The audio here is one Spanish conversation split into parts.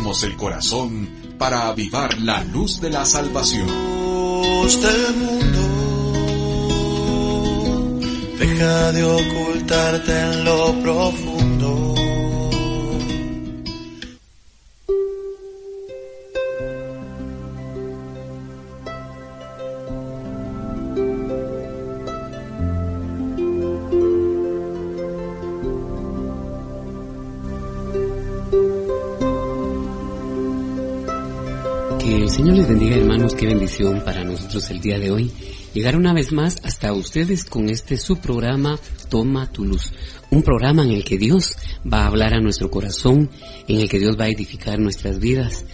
Abrimos el corazón para avivar la luz de la salvación. Del mundo, deja de ocultarte en lo profundo. Señor les bendiga hermanos, qué bendición para nosotros el día de hoy. Llegar una vez más hasta ustedes con este su programa Toma tu luz. Un programa en el que Dios va a hablar a nuestro corazón, en el que Dios va a edificar nuestras vidas.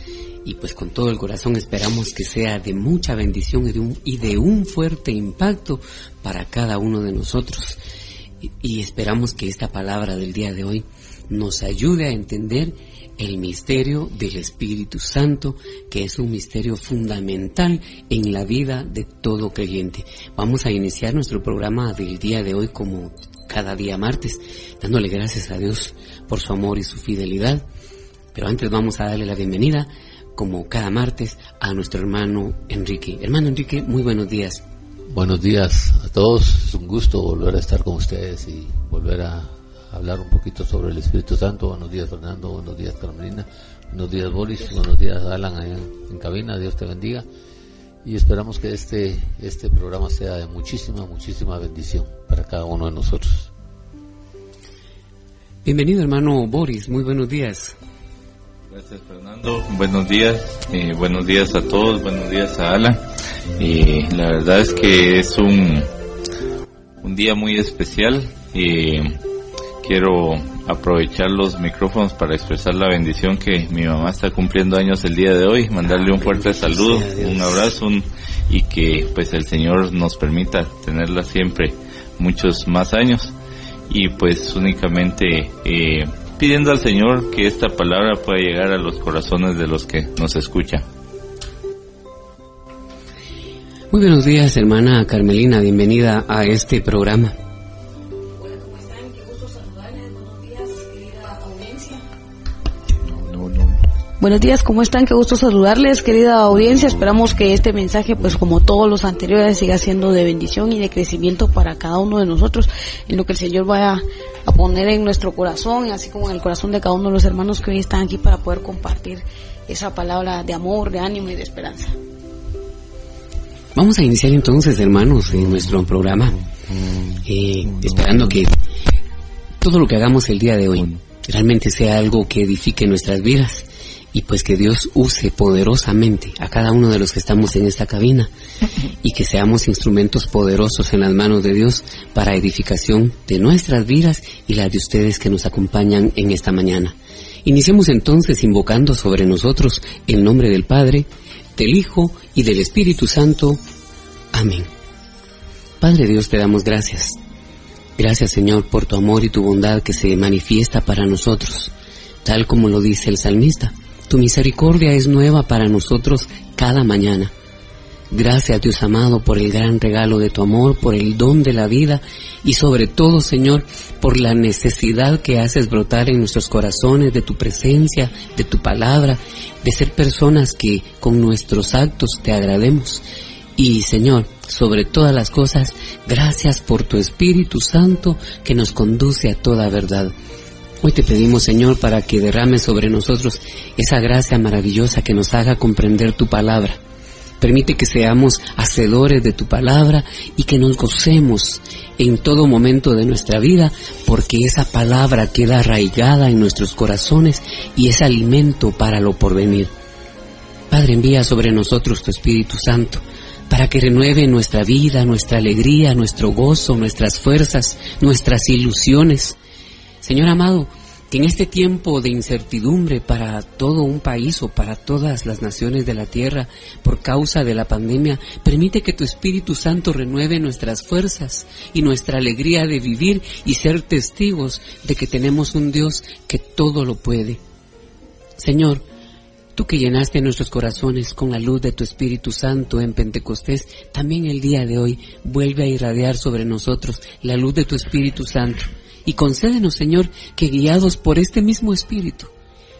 Y pues con todo el corazón esperamos que sea de mucha bendición y de un, y de un fuerte impacto para cada uno de nosotros. Y esperamos que esta palabra del día de hoy nos ayude a entender el misterio del Espíritu Santo, que es un misterio fundamental en la vida de todo creyente. Vamos a iniciar nuestro programa del día de hoy como cada día martes, dándole gracias a Dios por su amor y su fidelidad. Pero antes vamos a darle la bienvenida, como cada martes, a nuestro hermano Enrique. Hermano Enrique, muy buenos días. Buenos días a todos, es un gusto volver a estar con ustedes y volver a hablar un poquito sobre el Espíritu Santo. Buenos días Fernando, buenos días Carmelina, buenos días Boris, buenos días Alan allá en, en cabina, Dios te bendiga. Y esperamos que este, este programa sea de muchísima, muchísima bendición para cada uno de nosotros. Bienvenido hermano Boris, muy buenos días. Gracias Fernando, buenos días, eh, buenos días a todos, buenos días a Alan. Eh, la verdad es que es un, un día muy especial. Eh, quiero aprovechar los micrófonos para expresar la bendición que mi mamá está cumpliendo años el día de hoy, mandarle un fuerte saludo, un abrazo un, y que pues el Señor nos permita tenerla siempre muchos más años y pues únicamente eh, pidiendo al Señor que esta palabra pueda llegar a los corazones de los que nos escuchan. Muy buenos días hermana Carmelina, bienvenida a este programa. Buenos días, ¿cómo están? Qué gusto saludarles, querida audiencia. Esperamos que este mensaje, pues como todos los anteriores, siga siendo de bendición y de crecimiento para cada uno de nosotros, en lo que el Señor vaya a poner en nuestro corazón, así como en el corazón de cada uno de los hermanos que hoy están aquí para poder compartir esa palabra de amor, de ánimo y de esperanza. Vamos a iniciar entonces, hermanos, en nuestro programa, eh, esperando que todo lo que hagamos el día de hoy realmente sea algo que edifique nuestras vidas y pues que Dios use poderosamente a cada uno de los que estamos en esta cabina y que seamos instrumentos poderosos en las manos de Dios para edificación de nuestras vidas y las de ustedes que nos acompañan en esta mañana. Iniciemos entonces invocando sobre nosotros el nombre del Padre, del Hijo y del Espíritu Santo. Amén. Padre Dios, te damos gracias. Gracias Señor por tu amor y tu bondad que se manifiesta para nosotros, tal como lo dice el salmista. Tu misericordia es nueva para nosotros cada mañana. Gracias Dios amado por el gran regalo de tu amor, por el don de la vida y sobre todo Señor por la necesidad que haces brotar en nuestros corazones de tu presencia, de tu palabra, de ser personas que con nuestros actos te agrademos. Y Señor, sobre todas las cosas, gracias por tu Espíritu Santo que nos conduce a toda verdad. Hoy te pedimos, Señor, para que derrame sobre nosotros esa gracia maravillosa que nos haga comprender tu palabra. Permite que seamos hacedores de tu palabra y que nos gocemos en todo momento de nuestra vida porque esa palabra queda arraigada en nuestros corazones y es alimento para lo porvenir. Padre, envía sobre nosotros tu Espíritu Santo para que renueve nuestra vida, nuestra alegría, nuestro gozo, nuestras fuerzas, nuestras ilusiones. Señor amado, que en este tiempo de incertidumbre para todo un país o para todas las naciones de la tierra por causa de la pandemia, permite que tu Espíritu Santo renueve nuestras fuerzas y nuestra alegría de vivir y ser testigos de que tenemos un Dios que todo lo puede. Señor, Tú que llenaste nuestros corazones con la luz de tu Espíritu Santo en Pentecostés, también el día de hoy vuelve a irradiar sobre nosotros la luz de tu Espíritu Santo. Y concédenos, Señor, que guiados por este mismo Espíritu,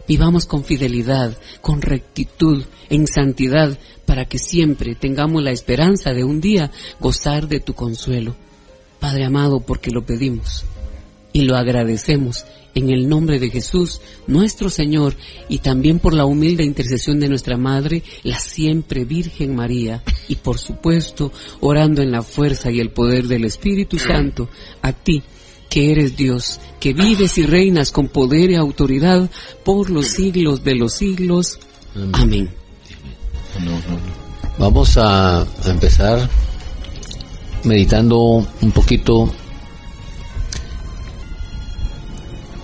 Vivamos con fidelidad, con rectitud, en santidad, para que siempre tengamos la esperanza de un día gozar de tu consuelo. Padre amado, porque lo pedimos y lo agradecemos en el nombre de Jesús, nuestro Señor, y también por la humilde intercesión de nuestra Madre, la siempre Virgen María, y por supuesto, orando en la fuerza y el poder del Espíritu Santo, a ti, que eres Dios, que vives y reinas con poder y autoridad por los siglos de los siglos. Amén. Vamos a, empezar meditando un poquito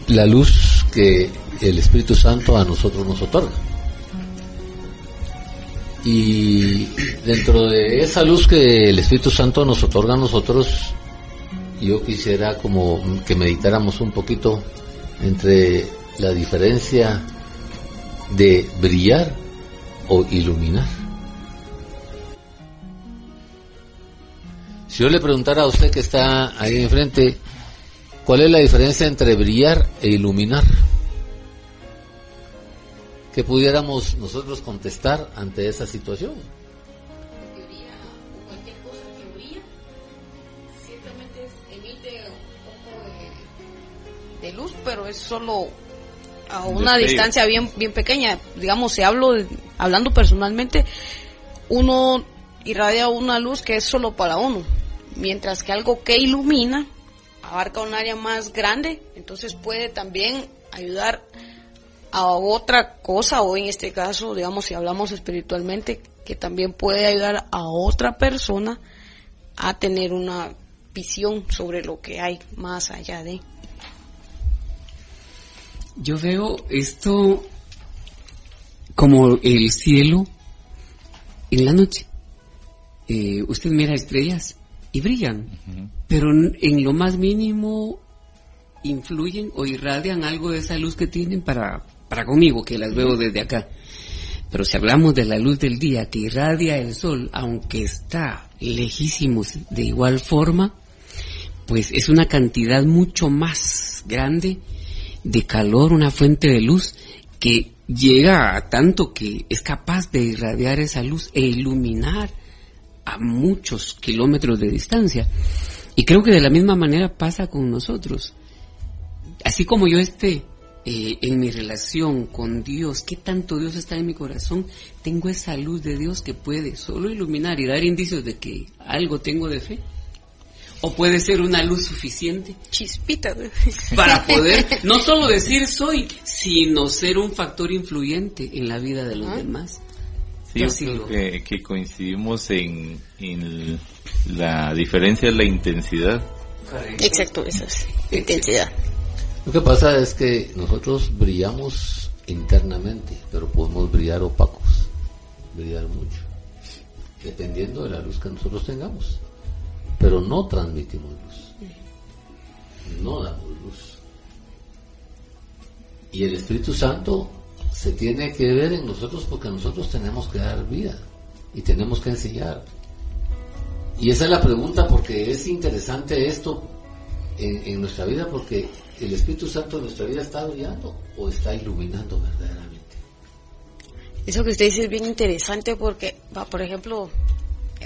la luz que el Espíritu Santo a nosotros nos otorga. Y dentro de esa luz que el Espíritu Santo nos otorga a nosotros, yo quisiera como que meditáramos un poquito entre la diferencia de brillar o iluminar. Si yo le preguntara a usted que está ahí enfrente, ¿cuál es la diferencia entre brillar e iluminar? ¿Qué pudiéramos nosotros contestar ante esa situación? Es solo a una distancia bien bien pequeña. Digamos, si hablo hablando personalmente, uno irradia una luz que es solo para uno, mientras que algo que ilumina abarca un área más grande, entonces puede también ayudar a otra cosa o en este caso, digamos, si hablamos espiritualmente, que también puede ayudar a otra persona a tener una visión sobre lo que hay más allá de. Yo veo esto como el cielo en la noche. Eh, usted mira estrellas y brillan, pero en lo más mínimo influyen o irradian algo de esa luz que tienen para, para conmigo, que las veo desde acá. Pero si hablamos de la luz del día que irradia el sol, aunque está lejísimos de igual forma, pues es una cantidad mucho más grande de calor, una fuente de luz que llega a tanto que es capaz de irradiar esa luz e iluminar a muchos kilómetros de distancia. Y creo que de la misma manera pasa con nosotros. Así como yo esté eh, en mi relación con Dios, qué tanto Dios está en mi corazón, tengo esa luz de Dios que puede solo iluminar y dar indicios de que algo tengo de fe o puede ser una luz suficiente. Chispita. Para poder no solo decir soy, sino ser un factor influyente en la vida de los demás. Sí, yo creo que, coincidimos en, la diferencia de la intensidad. Exacto, esa es intensidad. Lo que pasa es que nosotros brillamos internamente, pero podemos brillar opacos, brillar mucho, dependiendo de la luz que nosotros tengamos pero no transmitimos luz. No damos luz. Y el Espíritu Santo se tiene que ver en nosotros porque nosotros tenemos que dar vida y tenemos que enseñar. Y esa es la pregunta porque es interesante esto en, nuestra vida porque el Espíritu Santo en nuestra vida está brillando o está iluminando verdaderamente. Eso que usted dice es bien interesante porque, por ejemplo,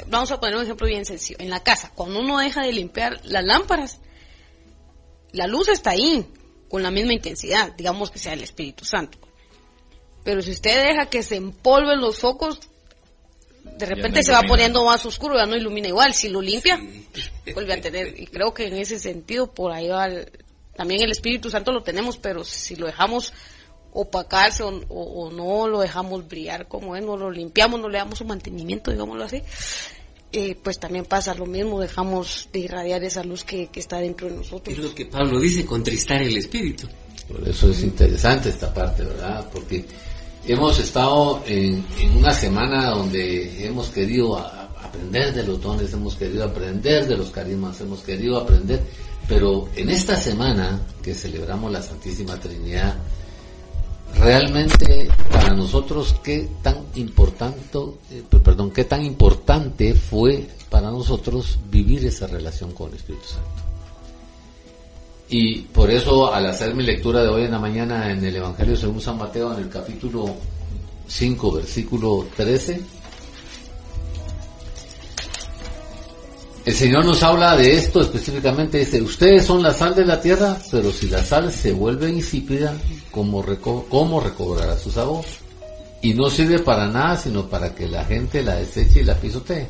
vamos a poner un ejemplo bien sencillo. En la casa, cuando uno deja de limpiar las lámparas, la luz está ahí, con la misma intensidad, digamos que sea el Espíritu Santo. Pero si usted deja que se empolven los focos, de repente se va poniendo más oscuro, ya no ilumina igual. Si lo limpia, vuelve a tener. Y creo que en ese sentido, por ahí va. también el Espíritu Santo lo tenemos, pero si lo dejamos opacarse o, no lo dejamos brillar como es, no lo limpiamos, no le damos un mantenimiento, digámoslo así, eh, pues también pasa lo mismo, dejamos de irradiar esa luz que, está dentro de nosotros. Es lo que Pablo dice, contristar el espíritu. Por eso es interesante esta parte, ¿verdad? Porque hemos estado en, una semana donde hemos querido aprender de los dones, hemos querido aprender de los carismas, hemos querido aprender, pero en esta semana que celebramos la Santísima Trinidad, realmente para nosotros qué tan importante, eh, perdón, qué tan importante fue para nosotros vivir esa relación con el Espíritu Santo. Y por eso al hacer mi lectura de hoy en la mañana en el Evangelio según San Mateo en el capítulo 5 versículo 13, el Señor nos habla de esto específicamente, dice, ustedes son la sal de la tierra, pero si la sal se vuelve insípida, ¿cómo, cómo recobrará su sabor? Y no sirve para nada, sino para que la gente la deseche y la pisotee.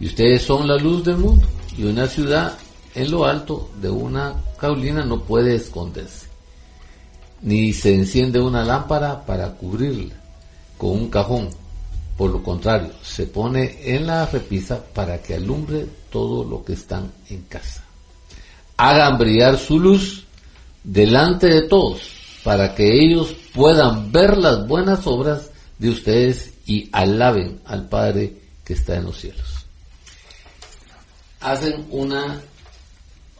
Y ustedes son la luz del mundo, y una ciudad en lo alto de una caulina no puede esconderse, ni se enciende una lámpara para cubrirla con un cajón. Por lo contrario, se pone en la repisa para que alumbre todo lo que están en casa. Hagan brillar su luz delante de todos, para que ellos puedan ver las buenas obras de ustedes y alaben al Padre que está en los cielos. Hacen una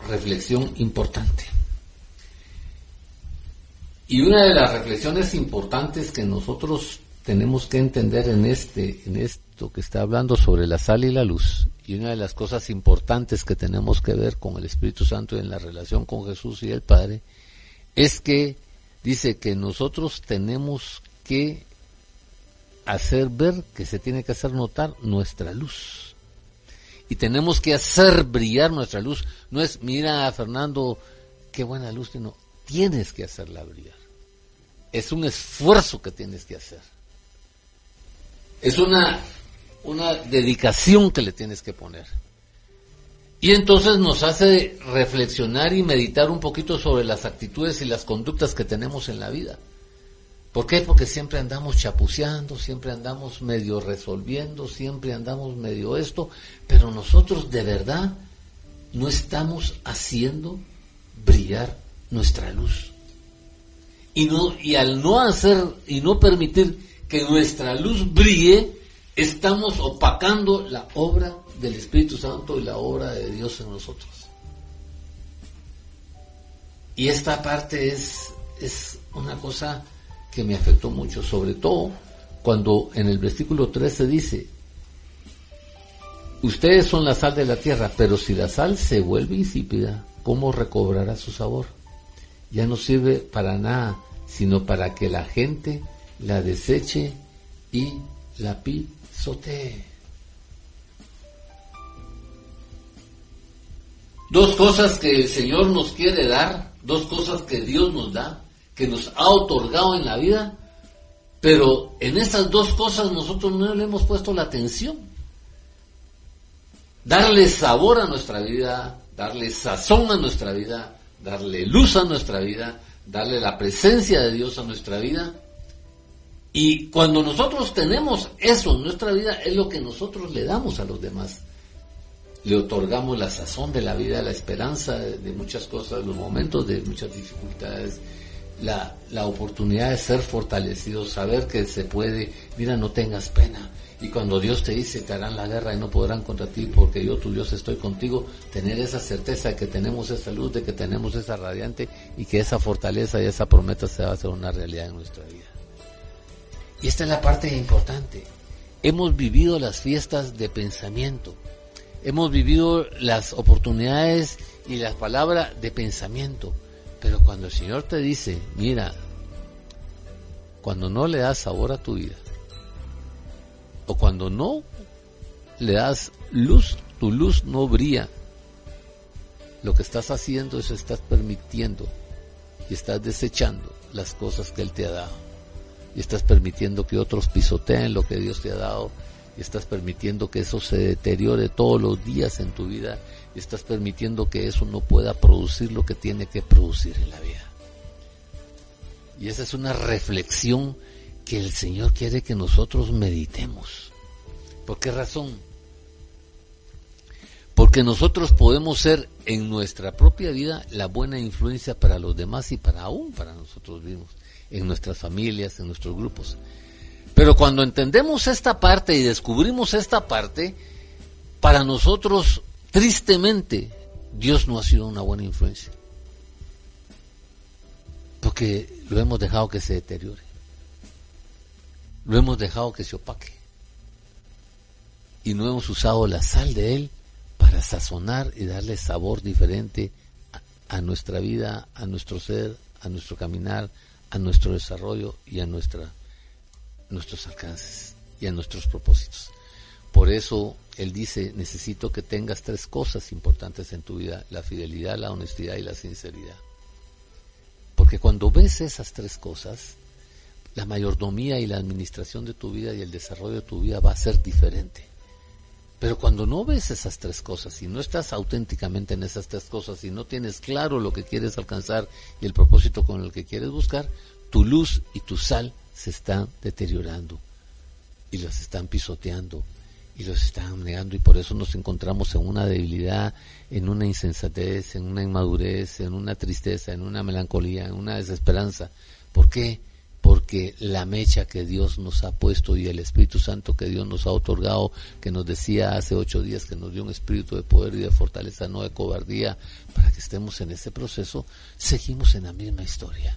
reflexión importante. Y una de las reflexiones importantes que nosotros tenemos que entender en este, en esto que está hablando sobre la sal y la luz, y una de las cosas importantes que tenemos que ver con el Espíritu Santo en la relación con Jesús y el Padre, es que dice que nosotros tenemos que hacer ver, que se tiene que hacer notar nuestra luz y tenemos que hacer brillar nuestra luz. No es, mira, Fernando, qué buena luz, sino tienes que hacerla brillar. Es un esfuerzo que tienes que hacer. Es una, una dedicación que le tienes que poner. Y entonces nos hace reflexionar y meditar un poquito sobre las actitudes y las conductas que tenemos en la vida. ¿Por qué? Porque siempre andamos chapuceando, siempre andamos medio resolviendo, siempre andamos medio esto, pero nosotros de verdad no estamos haciendo brillar nuestra luz. Y, no, y al no hacer y no permitir que nuestra luz brille, estamos opacando la obra del Espíritu Santo y la obra de Dios en nosotros. Y esta parte es, es una cosa que me afectó mucho, sobre todo cuando en el versículo 13 dice, ustedes son la sal de la tierra, pero si la sal se vuelve insípida, ¿cómo recobrará su sabor? Ya no sirve para nada, sino para que la gente la deseche y la pisotee. Dos cosas que el Señor nos quiere dar, dos cosas que Dios nos da que nos ha otorgado en la vida, pero en estas dos cosas nosotros no le hemos puesto la atención. Darle sabor a nuestra vida, darle sazón a nuestra vida, darle luz a nuestra vida, darle la presencia de Dios a nuestra vida. Y cuando nosotros tenemos eso en nuestra vida, es lo que nosotros le damos a los demás. Le otorgamos la sazón de la vida, la esperanza de, muchas cosas, los momentos de muchas dificultades, la, la oportunidad de ser fortalecido, saber que se puede, mira, no tengas pena. Y cuando Dios te dice, te harán la guerra y no podrán contra ti, porque yo, tu Dios, estoy contigo, tener esa certeza de que tenemos esa luz, de que tenemos esa radiante y que esa fortaleza y esa promesa se va a hacer una realidad en nuestra vida. Y esta es la parte importante. Hemos vivido las fiestas de pensamiento. Hemos vivido las oportunidades y las palabras de pensamiento. Pero cuando el Señor te dice, mira, cuando no le das sabor a tu vida, o cuando no le das luz, tu luz no brilla, lo que estás haciendo es estás permitiendo y estás desechando las cosas que Él te ha dado. Y estás permitiendo que otros pisoteen lo que Dios te ha dado. Y estás permitiendo que eso se deteriore todos los días en tu vida estás permitiendo que eso no pueda producir lo que tiene que producir en la vida. Y esa es una reflexión que el Señor quiere que nosotros meditemos. ¿Por qué razón? Porque nosotros podemos ser en nuestra propia vida la buena influencia para los demás y para aún para nosotros mismos, en nuestras familias, en nuestros grupos. Pero cuando entendemos esta parte y descubrimos esta parte, para nosotros Tristemente, Dios no ha sido una buena influencia. Porque lo hemos dejado que se deteriore. Lo hemos dejado que se opaque. Y no hemos usado la sal de Él para sazonar y darle sabor diferente a nuestra vida, a nuestro ser, a nuestro caminar, a nuestro desarrollo y a nuestra, nuestros alcances y a nuestros propósitos. Por eso él dice, necesito que tengas tres cosas importantes en tu vida, la fidelidad, la honestidad y la sinceridad. Porque cuando ves esas tres cosas, la mayordomía y la administración de tu vida y el desarrollo de tu vida va a ser diferente. Pero cuando no ves esas tres cosas y no estás auténticamente en esas tres cosas y no tienes claro lo que quieres alcanzar y el propósito con el que quieres buscar, tu luz y tu sal se están deteriorando y los están pisoteando y los están negando y por eso nos encontramos en una debilidad, en una insensatez, en una inmadurez, en una tristeza, en una melancolía, en una desesperanza. ¿Por qué? Porque la mecha que Dios nos ha puesto y el Espíritu Santo que Dios nos ha otorgado, que nos decía hace ocho días que nos dio un espíritu de poder y de fortaleza, no de cobardía, para que estemos en ese proceso, seguimos en la misma historia.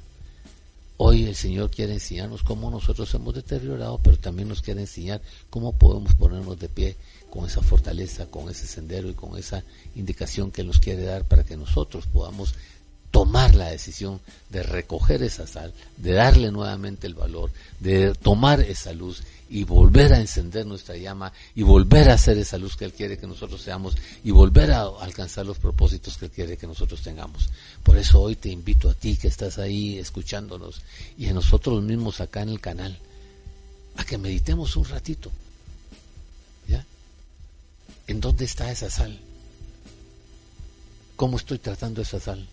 Hoy el Señor quiere enseñarnos cómo nosotros hemos deteriorado, pero también nos quiere enseñar cómo podemos ponernos de pie con esa fortaleza, con ese sendero y con esa indicación que nos quiere dar para que nosotros podamos tomar la decisión de recoger esa sal, de darle nuevamente el valor, de tomar esa luz y volver a encender nuestra llama y volver a hacer esa luz que Él quiere que nosotros seamos y volver a alcanzar los propósitos que Él quiere que nosotros tengamos. Por eso hoy te invito a ti que estás ahí escuchándonos y a nosotros mismos acá en el canal a que meditemos un ratito. ¿Ya? ¿En dónde está esa sal? ¿Cómo estoy tratando esa sal?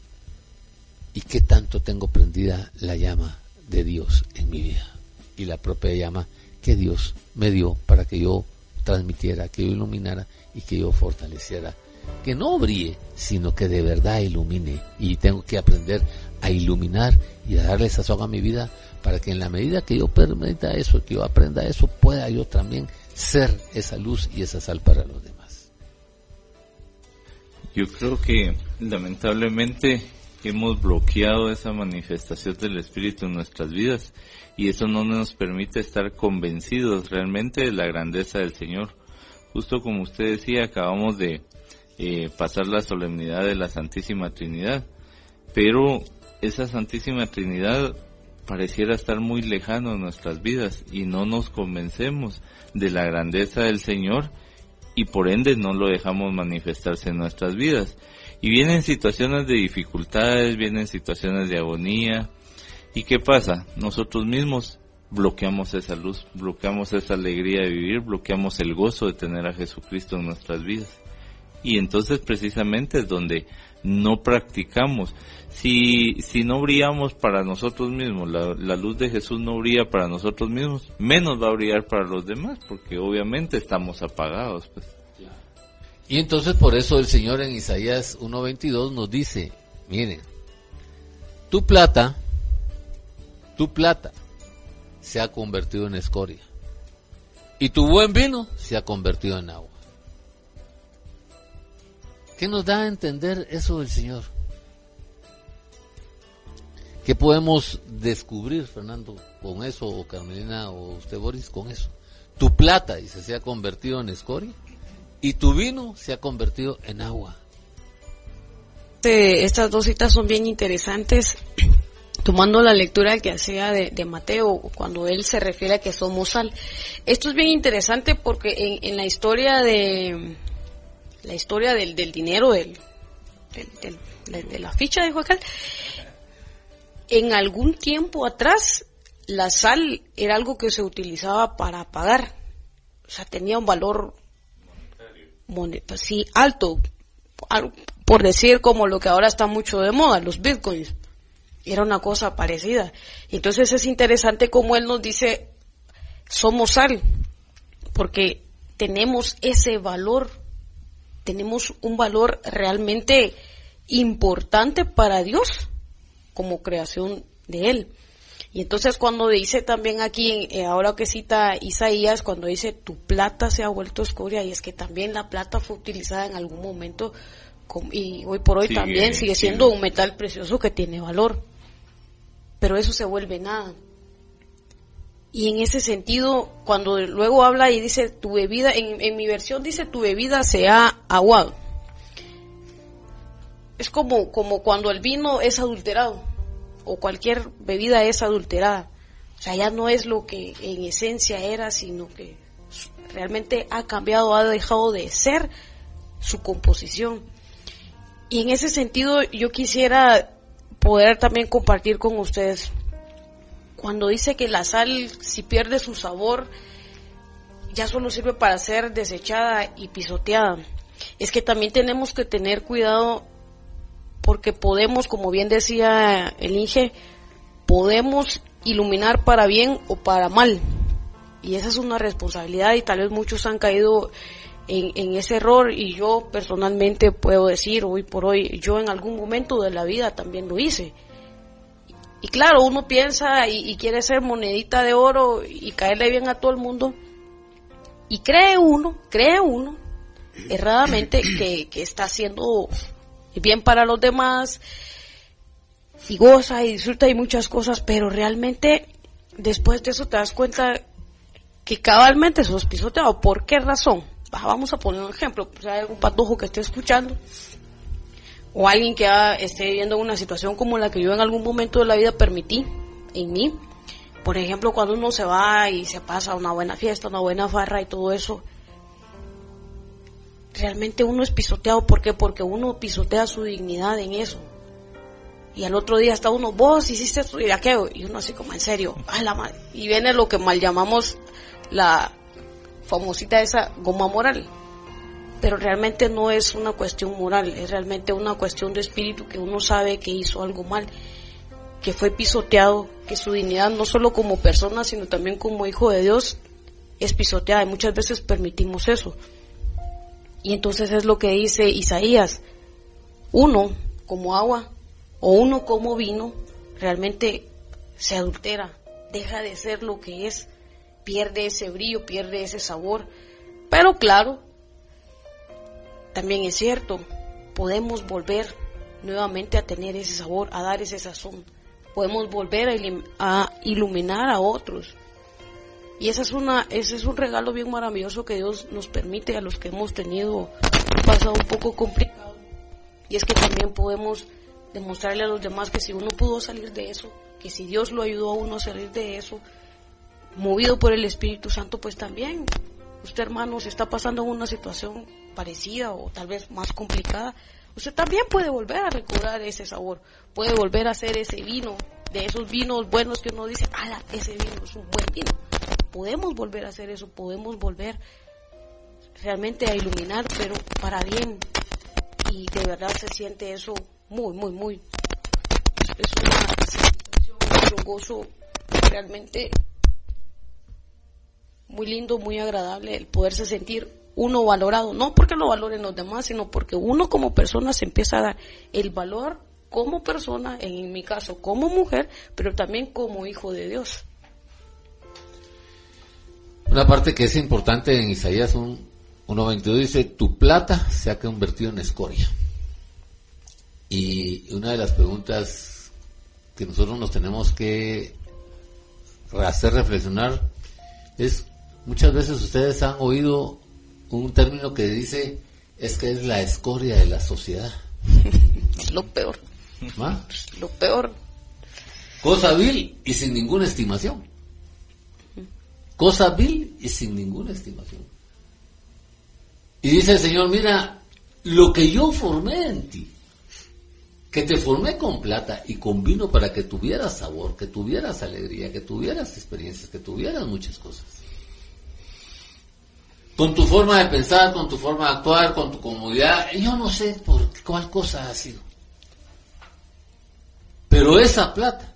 Y qué tanto tengo prendida la llama de Dios en mi vida y la propia llama que Dios me dio para que yo transmitiera, que yo iluminara y que yo fortaleciera. Que no brille, sino que de verdad ilumine. Y tengo que aprender a iluminar y a darle sazón a mi vida para que en la medida que yo permita eso, que yo aprenda eso, pueda yo también ser esa luz y esa sal para los demás. Yo creo que lamentablemente hemos bloqueado esa manifestación del Espíritu en nuestras vidas y eso no nos permite estar convencidos realmente de la grandeza del Señor. Justo como usted decía, acabamos de eh, pasar la solemnidad de la Santísima Trinidad, pero esa Santísima Trinidad pareciera estar muy lejano en nuestras vidas y no nos convencemos de la grandeza del Señor y por ende no lo dejamos manifestarse en nuestras vidas. Y vienen situaciones de dificultades, vienen situaciones de agonía. ¿Y qué pasa? Nosotros mismos bloqueamos esa luz, bloqueamos esa alegría de vivir, bloqueamos el gozo de tener a Jesucristo en nuestras vidas. Y entonces precisamente es donde no practicamos. Si, si no brillamos para nosotros mismos, la, la, luz de Jesús no brilla para nosotros mismos, menos va a brillar para los demás, porque obviamente estamos apagados. Pues. Y entonces por eso el Señor en Isaías 1.22 nos dice, miren, tu plata, tu plata se ha convertido en escoria y tu buen vino se ha convertido en agua. ¿Qué nos da a entender eso del Señor? ¿Qué podemos descubrir, Fernando, con eso, o Carmelina, o usted, Boris, con eso? Tu plata, dice, se ha convertido en escoria y tu vino se ha convertido en agua. Estas dos citas son bien interesantes, tomando la lectura que hacía de, Mateo, cuando él se refiere a que somos sal. Esto es bien interesante porque en, la historia de la historia del, dinero, del, de la ficha de Joaquín, en algún tiempo atrás la sal era algo que se utilizaba para pagar, o sea, tenía un valor sí, alto, por decir como lo que ahora está mucho de moda, los bitcoins. Era una cosa parecida. Entonces es interesante como él nos dice, somos sal, porque tenemos ese valor, tenemos un valor realmente importante para Dios como creación de Él. Y entonces cuando dice también aquí, eh, ahora que cita Isaías, cuando dice tu plata se ha vuelto escoria, y es que también la plata fue utilizada en algún momento y hoy por hoy también sigue siendo un metal precioso que tiene valor. Pero eso se vuelve nada. Y en ese sentido, cuando luego habla y dice tu bebida, en, en mi versión dice tu bebida se ha aguado. es como, como cuando el vino es adulterado o cualquier bebida es adulterada. O sea, ya no es lo que en esencia era, sino que realmente ha cambiado, ha dejado de ser su composición. Y en ese sentido yo quisiera poder también compartir con ustedes. Cuando dice que la sal, si pierde su sabor, ya solo sirve para ser desechada y pisoteada. Es que también tenemos que tener cuidado porque podemos, como bien decía el Inge, podemos iluminar para bien o para mal. Y esa es una responsabilidad y tal vez muchos han caído en, ese error y yo personalmente puedo decir hoy por hoy, yo en algún momento de la vida también lo hice. Y claro, uno piensa y, quiere ser monedita de oro y caerle bien a todo el mundo. Y cree uno, cree uno, erradamente, que, que está haciendo bien para los demás y goza y disfruta y muchas cosas, pero realmente después de eso te das cuenta que cabalmente sos pisoteado. ¿Por qué razón? Vamos a poner un ejemplo. Si hay algún patojo que esté escuchando o alguien que esté viviendo una situación como la que yo en algún momento de la vida permití en mí. Por ejemplo, cuando uno se va y se pasa una buena fiesta, una buena farra y todo eso, realmente uno es pisoteado. ¿Por qué? Porque uno pisotea su dignidad en eso. Y al otro día está uno, vos hiciste esto y aquello. Y uno así como, en serio, a la madre. Y viene lo que mal llamamos la famosita esa goma moral. Pero realmente no es una cuestión moral, es realmente una cuestión de espíritu que uno sabe que hizo algo mal, que fue pisoteado, que su dignidad no solo como persona, sino también como hijo de Dios es pisoteada y muchas veces permitimos eso. Y entonces es lo que dice Isaías. Uno como agua o uno como vino realmente se adultera, deja de ser lo que es, pierde ese brillo, pierde ese sabor. Pero claro, también es cierto, podemos volver nuevamente a tener ese sabor, a dar ese sazón. Podemos volver a, iluminar a otros. Y esa es una, ese es un regalo bien maravilloso que Dios nos permite a los que hemos tenido un pasado un poco complicado. Y es que también podemos demostrarle a los demás que si uno pudo salir de eso, que si Dios lo ayudó a uno a salir de eso, movido por el Espíritu Santo, pues también usted hermano se está pasando una situación parecida o tal vez más complicada, usted también puede volver a recobrar ese sabor, puede volver a hacer ese vino, de esos vinos buenos que uno dice, ala, ese vino es un buen vino podemos volver a hacer eso, podemos volver realmente a iluminar, pero para bien. Y de verdad se siente eso muy, muy, muy. Es una sensación, un gozo realmente muy lindo, muy agradable el poderse sentir uno valorado, no porque lo valoren los demás, sino porque uno como persona se empieza a dar el valor como persona, en mi caso como mujer, pero también como hijo de Dios. Una parte que es importante en Isaías 1.22 dice, tu plata se ha convertido en escoria. Y una de las preguntas que nosotros nos tenemos que hacer reflexionar es, muchas veces ustedes han oído un término que dice, es que es la escoria de la sociedad. Es lo peor. ¿Ah? Lo peor. Cosa vil y sin ninguna estimación cosa vil y sin ninguna estimación. Y dice el Señor, mira, lo que yo formé en ti, que te formé con plata y con vino para que tuvieras sabor, que tuvieras alegría, que tuvieras experiencias, que tuvieras muchas cosas. Con tu forma de pensar, con tu forma de actuar, con tu comodidad, yo no sé por cuál cosa ha sido. Pero esa plata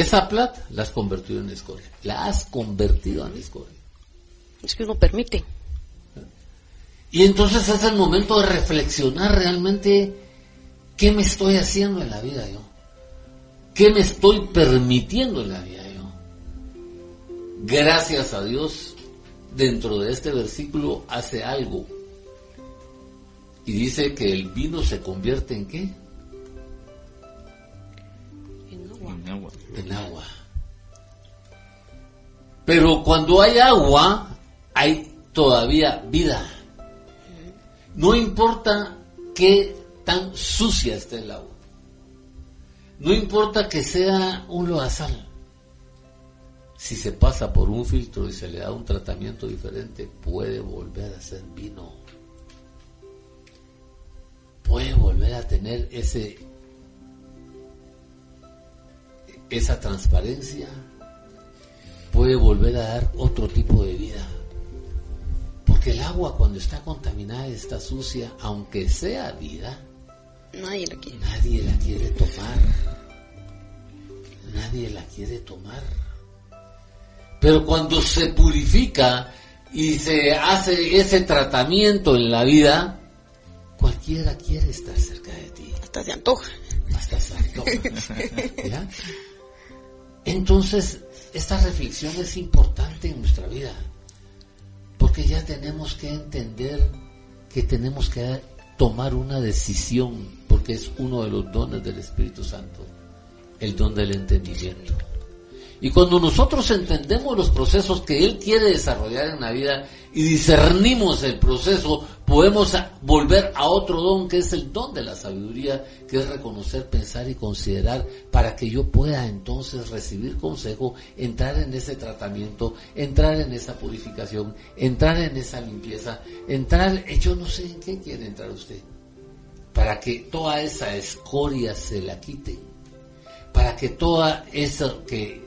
esa plata la has convertido en escoria. La has convertido en escoria. Es que uno permite. Y entonces es el momento de reflexionar realmente qué me estoy haciendo en la vida yo. ¿Qué me estoy permitiendo en la vida yo? Gracias a Dios, dentro de este versículo hace algo. Y dice que el vino se convierte en qué? En agua. Pero cuando hay agua, hay todavía vida. No importa qué tan sucia esté el agua. No importa que sea un lodazal. Si se pasa por un filtro y se le da un tratamiento diferente, puede volver a ser vino. Puede volver a tener ese esa transparencia. Puede volver a dar otro tipo de vida. Porque el agua cuando está contaminada, está sucia, aunque sea vida, Nadie la quiere. nadie la quiere tomar. Nadie la quiere tomar. Pero cuando se purifica y se hace ese tratamiento en la vida, cualquiera quiere estar cerca de ti. Hasta se antoja. Hasta se antoja. ¿Ya? Entonces, esta reflexión es importante en nuestra vida, porque ya tenemos que entender que tenemos que tomar una decisión, porque es uno de los dones del Espíritu Santo, el don del entendimiento. Y cuando nosotros entendemos los procesos que Él quiere desarrollar en la vida y discernimos el proceso, podemos volver a otro don que es el don de la sabiduría, que es reconocer, pensar y considerar para que yo pueda entonces recibir consejo, entrar en ese tratamiento, entrar en esa purificación, entrar en esa limpieza, entrar, eh, yo no sé en qué quiere entrar usted, para que toda esa escoria se la quite, para que toda eso que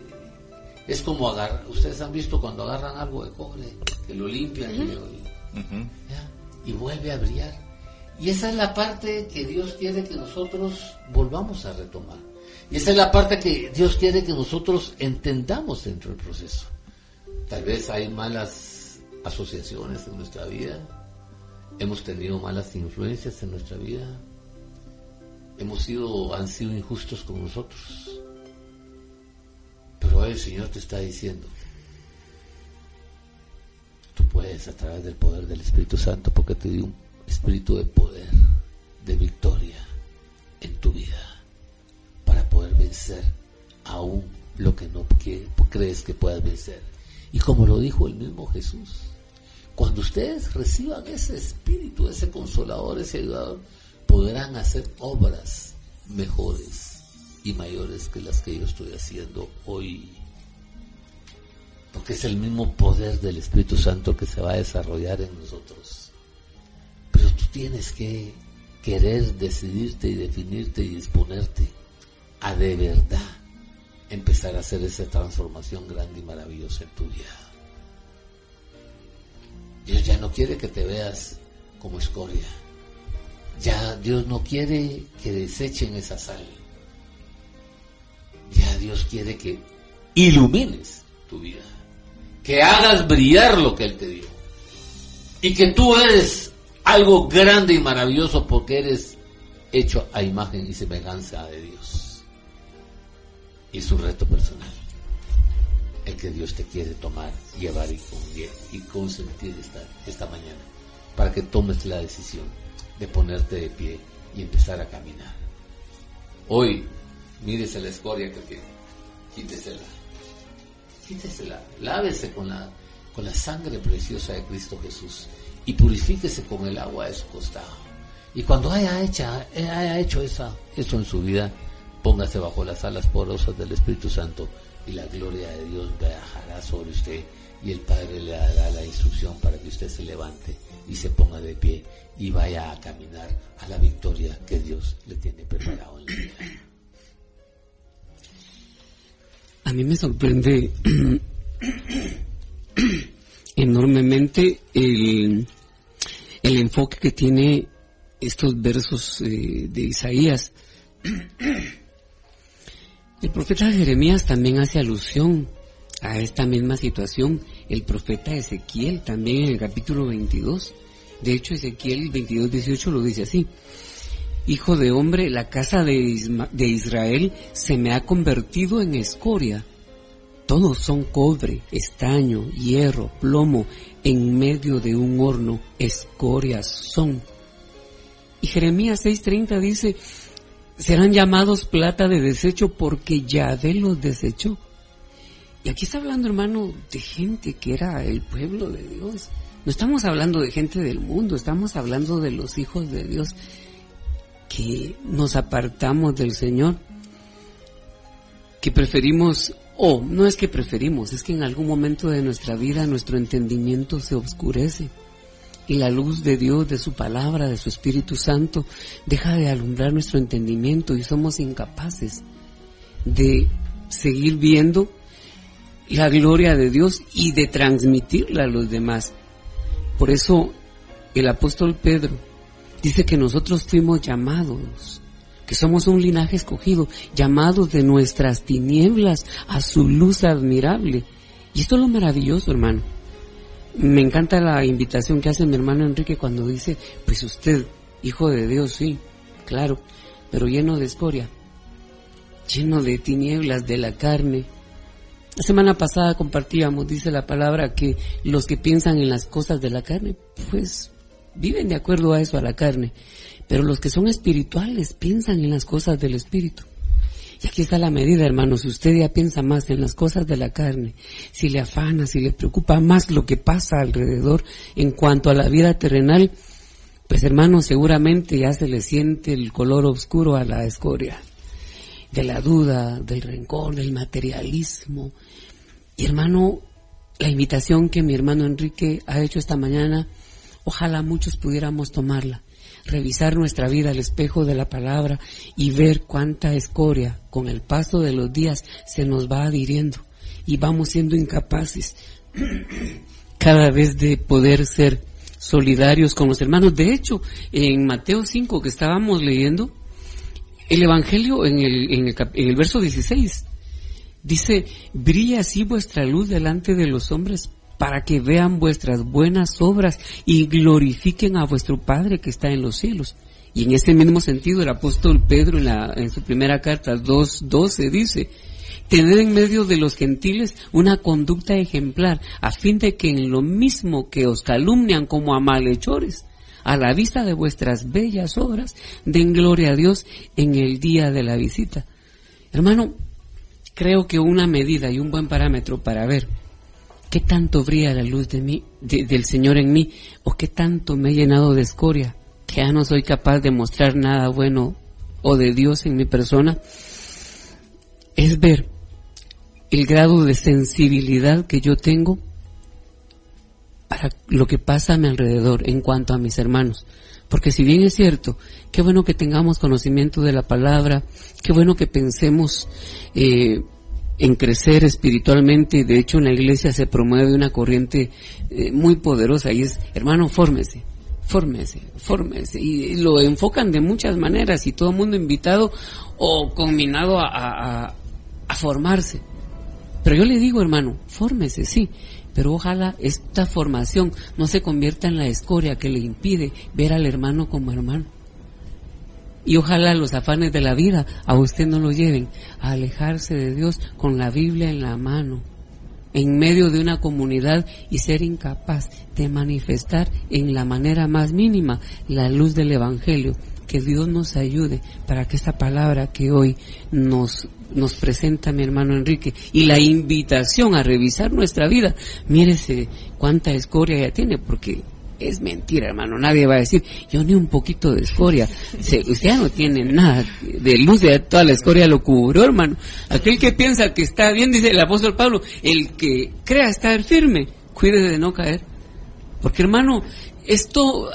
es como agarrar, ustedes han visto cuando agarran algo de cobre, que lo limpian y lo-. ¿ya? Y vuelve a brillar. Y esa es la parte que Dios quiere que nosotros volvamos a retomar. Y esa es la parte que Dios quiere que nosotros entendamos dentro del proceso. Tal vez hay malas asociaciones en nuestra vida, hemos tenido malas influencias en nuestra vida, hemos sido, han sido injustos con nosotros. Pero hoy el Señor te está diciendo, tú puedes a través del poder del Espíritu Santo, porque te dio un espíritu de poder, de victoria en tu vida, para poder vencer aún lo que no crees que puedas vencer. Y como lo dijo el mismo Jesús, cuando ustedes reciban ese espíritu, ese consolador, ese ayudador, podrán hacer obras mejores y mayores que las que yo estoy haciendo hoy. Porque es el mismo poder del Espíritu Santo que se va a desarrollar en nosotros. Pero tú tienes que querer decidirte y definirte y disponerte a de verdad empezar a hacer esa transformación grande y maravillosa en tu vida. Dios ya no quiere que te veas como escoria. Ya Dios no quiere que desechen esa sal. Ya Dios quiere que ilumines tu vida. Que hagas brillar lo que Él te dio. Y que tú eres algo grande y maravilloso porque eres hecho a imagen y semejanza de Dios. Y es un reto personal. El que Dios te quiere tomar, llevar y, con- y consentir esta, esta mañana. Para que tomes la decisión de ponerte de pie y empezar a caminar. Hoy, mírese la escoria que tiene. Quítesela. Quítesela. Lávese con la, con la sangre preciosa de Cristo Jesús. Y purifíquese con el agua de su costado. Y cuando haya, hecha, haya hecho esa, eso en su vida, póngase bajo las alas porosas del Espíritu Santo y la gloria de Dios viajará sobre usted y el Padre le dará la instrucción para que usted se levante y se ponga de pie y vaya a caminar a la victoria que Dios le tiene preparado en la vida. A mí me sorprende enormemente el, el enfoque que tiene estos versos eh, de Isaías. El profeta Jeremías también hace alusión a esta misma situación. El profeta Ezequiel también en el capítulo 22. De hecho, Ezequiel 22, 18 lo dice así. Hijo de hombre, la casa de, Israel se me ha convertido en escoria. Todos son cobre, estaño, hierro, plomo, en medio de un horno, escorias son. Y Jeremías 6:30 dice, serán llamados plata de desecho porque Yahvé los desechó. Y aquí está hablando, hermano, de gente que era el pueblo de Dios. No estamos hablando de gente del mundo, estamos hablando de los hijos de Dios. Que nos apartamos del Señor, que preferimos, o no es que preferimos, es que en algún momento de nuestra vida nuestro entendimiento se oscurece y la luz de Dios, de su palabra, de su Espíritu Santo, deja de alumbrar nuestro entendimiento y somos incapaces de seguir viendo la gloria de Dios y de transmitirla a los demás. Por eso el apóstol Pedro dice que nosotros fuimos llamados, que somos un linaje escogido, llamados de nuestras tinieblas a su luz admirable. Y esto es lo maravilloso, hermano. Me encanta la invitación que hace mi hermano Enrique cuando dice, pues usted, hijo de Dios, sí, claro, pero lleno de escoria, lleno de tinieblas de la carne. La semana pasada compartíamos, dice la palabra, que los que piensan en las cosas de la carne, pues viven de acuerdo a eso, a la carne. Pero los que son espirituales piensan en las cosas del espíritu. Y aquí está la medida, hermano. Si usted ya piensa más en las cosas de la carne, si le afana, si le preocupa más lo que pasa alrededor en cuanto a la vida terrenal, pues hermano, seguramente ya se le siente el color oscuro a la escoria, de la duda, del rencor, del materialismo. Y hermano, la invitación que mi hermano Enrique ha hecho esta mañana, ojalá muchos pudiéramos tomarla revisar nuestra vida al espejo de la palabra y ver cuánta escoria con el paso de los días se nos va adhiriendo y vamos siendo incapaces cada vez de poder ser solidarios con los hermanos. De hecho, en Mateo 5 que estábamos leyendo, el Evangelio en el, en el, en el verso 16 dice, brilla así vuestra luz delante de los hombres para que vean vuestras buenas obras y glorifiquen a vuestro Padre que está en los cielos. Y en ese mismo sentido el apóstol Pedro en, la, en su primera carta 2.12 dice, tened en medio de los gentiles una conducta ejemplar, a fin de que en lo mismo que os calumnian como a malhechores, a la vista de vuestras bellas obras, den gloria a Dios en el día de la visita. Hermano, creo que una medida y un buen parámetro para ver ¿Qué tanto brilla la luz de mí, del Señor en mí? ¿O qué tanto me he llenado de escoria que ya no soy capaz de mostrar nada bueno o de Dios en mi persona? Es ver el grado de sensibilidad que yo tengo para lo que pasa a mi alrededor en cuanto a mis hermanos. Porque si bien es cierto, qué bueno que tengamos conocimiento de la palabra, qué bueno que pensemos eh, en crecer espiritualmente. De hecho, en la iglesia se promueve una corriente eh, muy poderosa y es, hermano, fórmese, fórmese, fórmese. Y, lo enfocan de muchas maneras y todo el mundo invitado o combinado a, a, a formarse. Pero yo le digo, hermano, fórmese, sí, pero ojalá esta formación no se convierta en la escoria que le impide ver al hermano como hermano. Y ojalá los afanes de la vida a usted no lo lleven a alejarse de Dios con la Biblia en la mano, en medio de una comunidad y ser incapaz de manifestar en la manera más mínima la luz del Evangelio. Que Dios nos ayude para que esta palabra que hoy nos nos presenta mi hermano Enrique y la invitación a revisar nuestra vida, mírese cuánta escoria ya tiene, porque es mentira, hermano. Nadie va a decir, yo ni un poquito de escoria. usted ya no tiene nada de luz, de toda la escoria lo cubrió, hermano. Aquel que piensa que está bien, dice el apóstol Pablo, el que crea estar firme, cuide de no caer. Porque, hermano, esto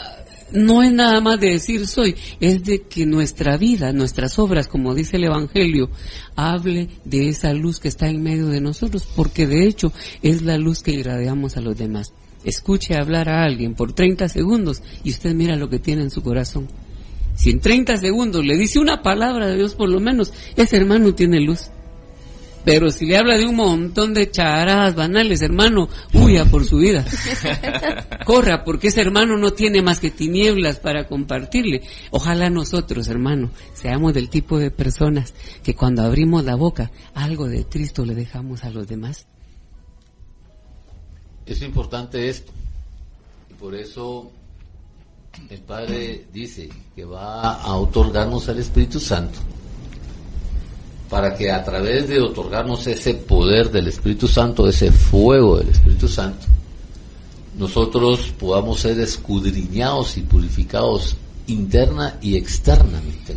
no es nada más de decir soy, es de que nuestra vida, nuestras obras, como dice el Evangelio, hable de esa luz que está en medio de nosotros, porque de hecho es la luz que irradiamos a los demás escuche hablar a alguien por 30 segundos y usted mira lo que tiene en su corazón. Si en 30 segundos le dice una palabra de Dios por lo menos, ese hermano tiene luz. Pero si le habla de un montón de charadas banales, hermano, huya por su vida. Corra, porque ese hermano no tiene más que tinieblas para compartirle. Ojalá nosotros, hermano, seamos del tipo de personas que cuando abrimos la boca, algo de Cristo le dejamos a los demás. Es importante esto. Y por eso el Padre dice que va a otorgarnos al Espíritu Santo para que a través de otorgarnos ese poder del Espíritu Santo, ese fuego del Espíritu Santo, nosotros podamos ser escudriñados y purificados interna y externamente.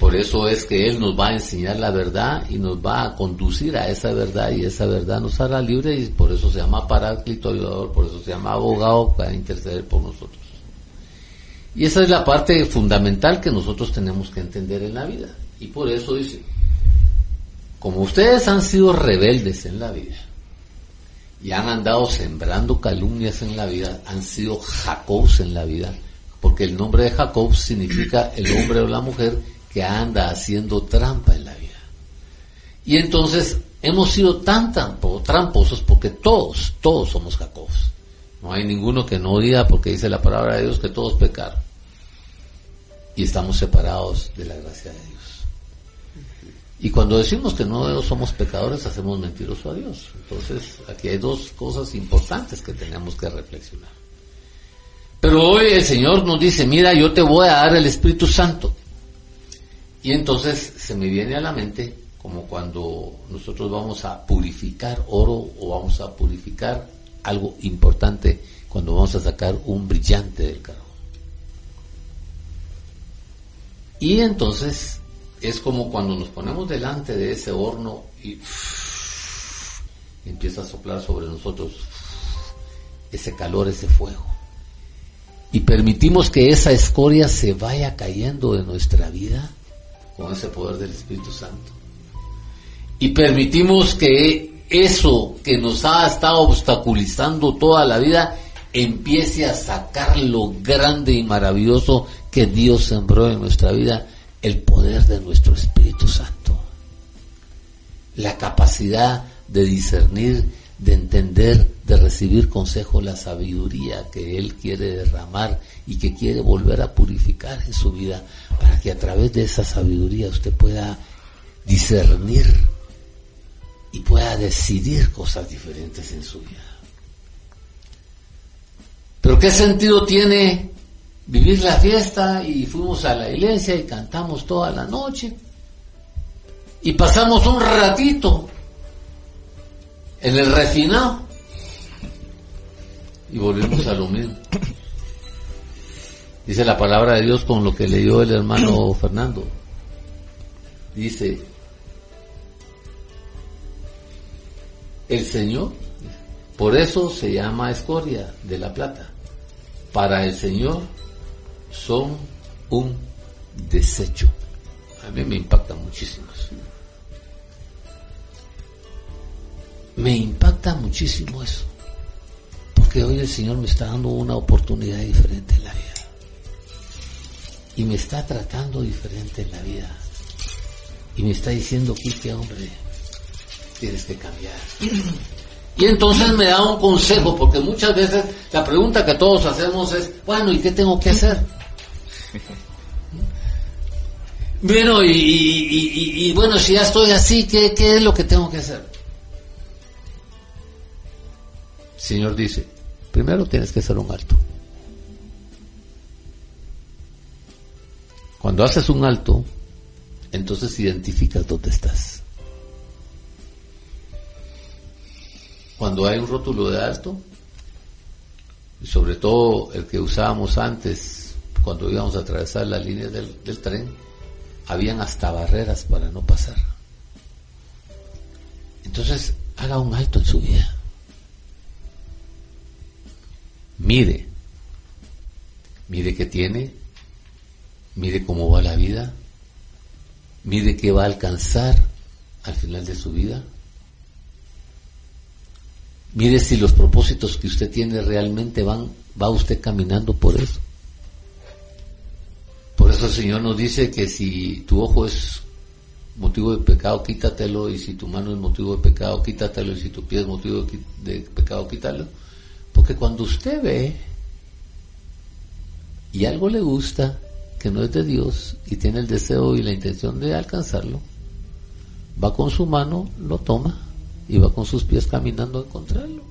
Por eso es que Él nos va a enseñar la verdad y nos va a conducir a esa verdad y esa verdad nos hará libre y por eso se llama paráclito ayudador, por eso se llama abogado para interceder por nosotros. Y esa es la parte fundamental que nosotros tenemos que entender en la vida. Y por eso dice, como ustedes han sido rebeldes en la vida y han andado sembrando calumnias en la vida, han sido Jacobs en la vida, porque el nombre de Jacob significa el hombre o la mujer que anda haciendo trampa en la vida. Y entonces hemos sido tan tramposos porque todos, todos somos Jacobs. No hay ninguno que no diga, porque dice la palabra de Dios, que todos pecaron. Y estamos separados de la gracia de Dios. Y cuando decimos que no somos pecadores, hacemos mentiroso a Dios. Entonces, aquí hay dos cosas importantes que tenemos que reflexionar. Pero hoy el Señor nos dice, mira, yo te voy a dar el Espíritu Santo. Y entonces se me viene a la mente como cuando nosotros vamos a purificar oro o vamos a purificar algo importante cuando vamos a sacar un brillante del carbón. Y entonces es como cuando nos ponemos delante de ese horno y, empieza a soplar sobre nosotros ese calor, ese fuego. Y permitimos que esa escoria se vaya cayendo de nuestra vida con ese poder del Espíritu Santo. Y permitimos que eso que nos ha estado obstaculizando toda la vida empiece a sacar lo grande y maravilloso que Dios sembró en nuestra vida, el poder de nuestro Espíritu Santo. La capacidad de discernir, de entender, de recibir consejo, la sabiduría que Él quiere derramar y que quiere volver a purificar en su vida para que a través de esa sabiduría usted pueda discernir y pueda decidir cosas diferentes en su vida. Pero ¿qué sentido tiene vivir la fiesta y fuimos a la iglesia y cantamos toda la noche y pasamos un ratito en el refinado y volvemos a lo mismo? Dice la palabra de Dios con lo que leyó el hermano Fernando. Dice, el Señor, por eso se llama escoria de la plata. Para el Señor son un desecho. A mí me impacta muchísimo. Me impacta muchísimo eso. Porque hoy el Señor me está dando una oportunidad diferente en la vida y me está tratando diferente en la vida. Y me está diciendo, que hombre, tienes que cambiar. Y entonces me da un consejo, porque muchas veces la pregunta que todos hacemos es, bueno, ¿y qué tengo que hacer? Bueno, y, bueno, si ya estoy así, ¿qué, ¿qué es lo que tengo que hacer? El Señor dice, primero tienes que hacer un alto. Cuando haces un alto, entonces identificas dónde estás. Cuando hay un rótulo de alto, sobre todo el que usábamos antes, cuando íbamos a atravesar la línea del, del tren, habían hasta barreras para no pasar. Entonces, haga un alto en su vida. Mire, mire que tiene mire cómo va la vida, mire qué va a alcanzar al final de su vida. Mire si los propósitos que usted tiene realmente van, va usted caminando por eso. Por eso el Señor nos dice que si tu ojo es motivo de pecado, quítatelo, y si tu mano es motivo de pecado, quítatelo, y si tu pie es motivo de pecado, quítalo. Porque cuando usted ve y algo le gusta, que no es de Dios y tiene el deseo y la intención de alcanzarlo, va con su mano, lo toma y va con sus pies caminando a encontrarlo.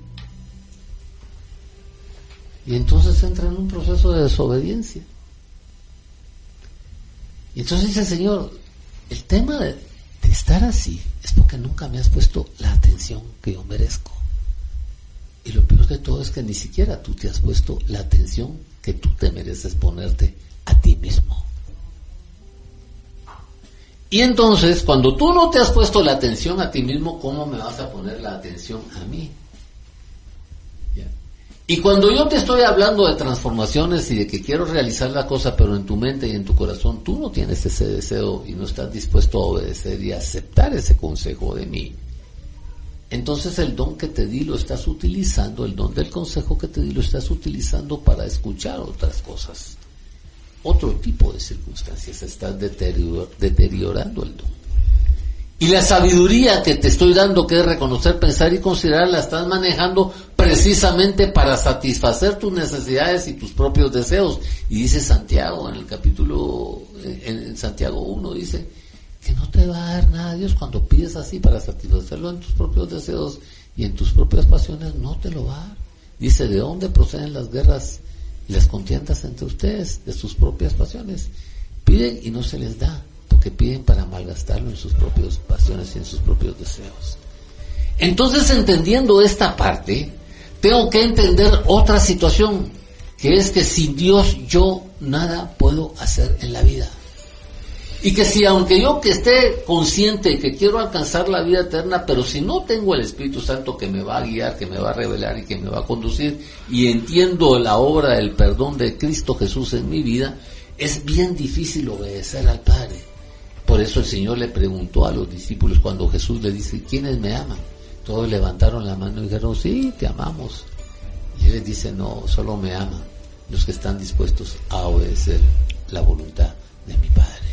Y entonces entra en un proceso de desobediencia. Y entonces dice Señor, el tema de, de estar así es porque nunca me has puesto la atención que yo merezco. Y lo peor de todo es que ni siquiera tú te has puesto la atención que tú te mereces ponerte a ti mismo. Y entonces, cuando tú no te has puesto la atención a ti mismo, ¿cómo me vas a poner la atención a mí? Y cuando yo te estoy hablando de transformaciones y de que quiero realizar la cosa, pero en tu mente y en tu corazón tú no tienes ese deseo y no estás dispuesto a obedecer y aceptar ese consejo de mí, entonces el don que te di lo estás utilizando, el don del consejo que te di lo estás utilizando para escuchar otras cosas, otro tipo de circunstancias, estás deteriorando el don. Y la sabiduría que te estoy dando, que es reconocer, pensar y considerar, la estás manejando precisamente para satisfacer tus necesidades y tus propios deseos. Y dice Santiago en el capítulo, en, Santiago 1, dice que no te va a dar nada Dios cuando pides así para satisfacerlo en tus propios deseos y en tus propias pasiones, no te lo va a dar. Dice, ¿de dónde proceden las guerras y las contiendas entre ustedes? De sus propias pasiones. Piden y no se les da que piden para malgastarlo en sus propias pasiones y en sus propios deseos. Entonces, entendiendo esta parte, tengo que entender otra situación, que es que sin Dios yo nada puedo hacer en la vida. Y que si aunque yo que esté consciente que quiero alcanzar la vida eterna, pero si no tengo el Espíritu Santo que me va a guiar, que me va a revelar y que me va a conducir, y entiendo la obra del perdón de Cristo Jesús en mi vida, es bien difícil obedecer al Padre. Por eso el Señor le preguntó a los discípulos cuando Jesús le dice, ¿quiénes me aman? Todos levantaron la mano y dijeron, sí, te amamos. Y Él les dice, no, solo me aman los que están dispuestos a obedecer la voluntad de mi Padre.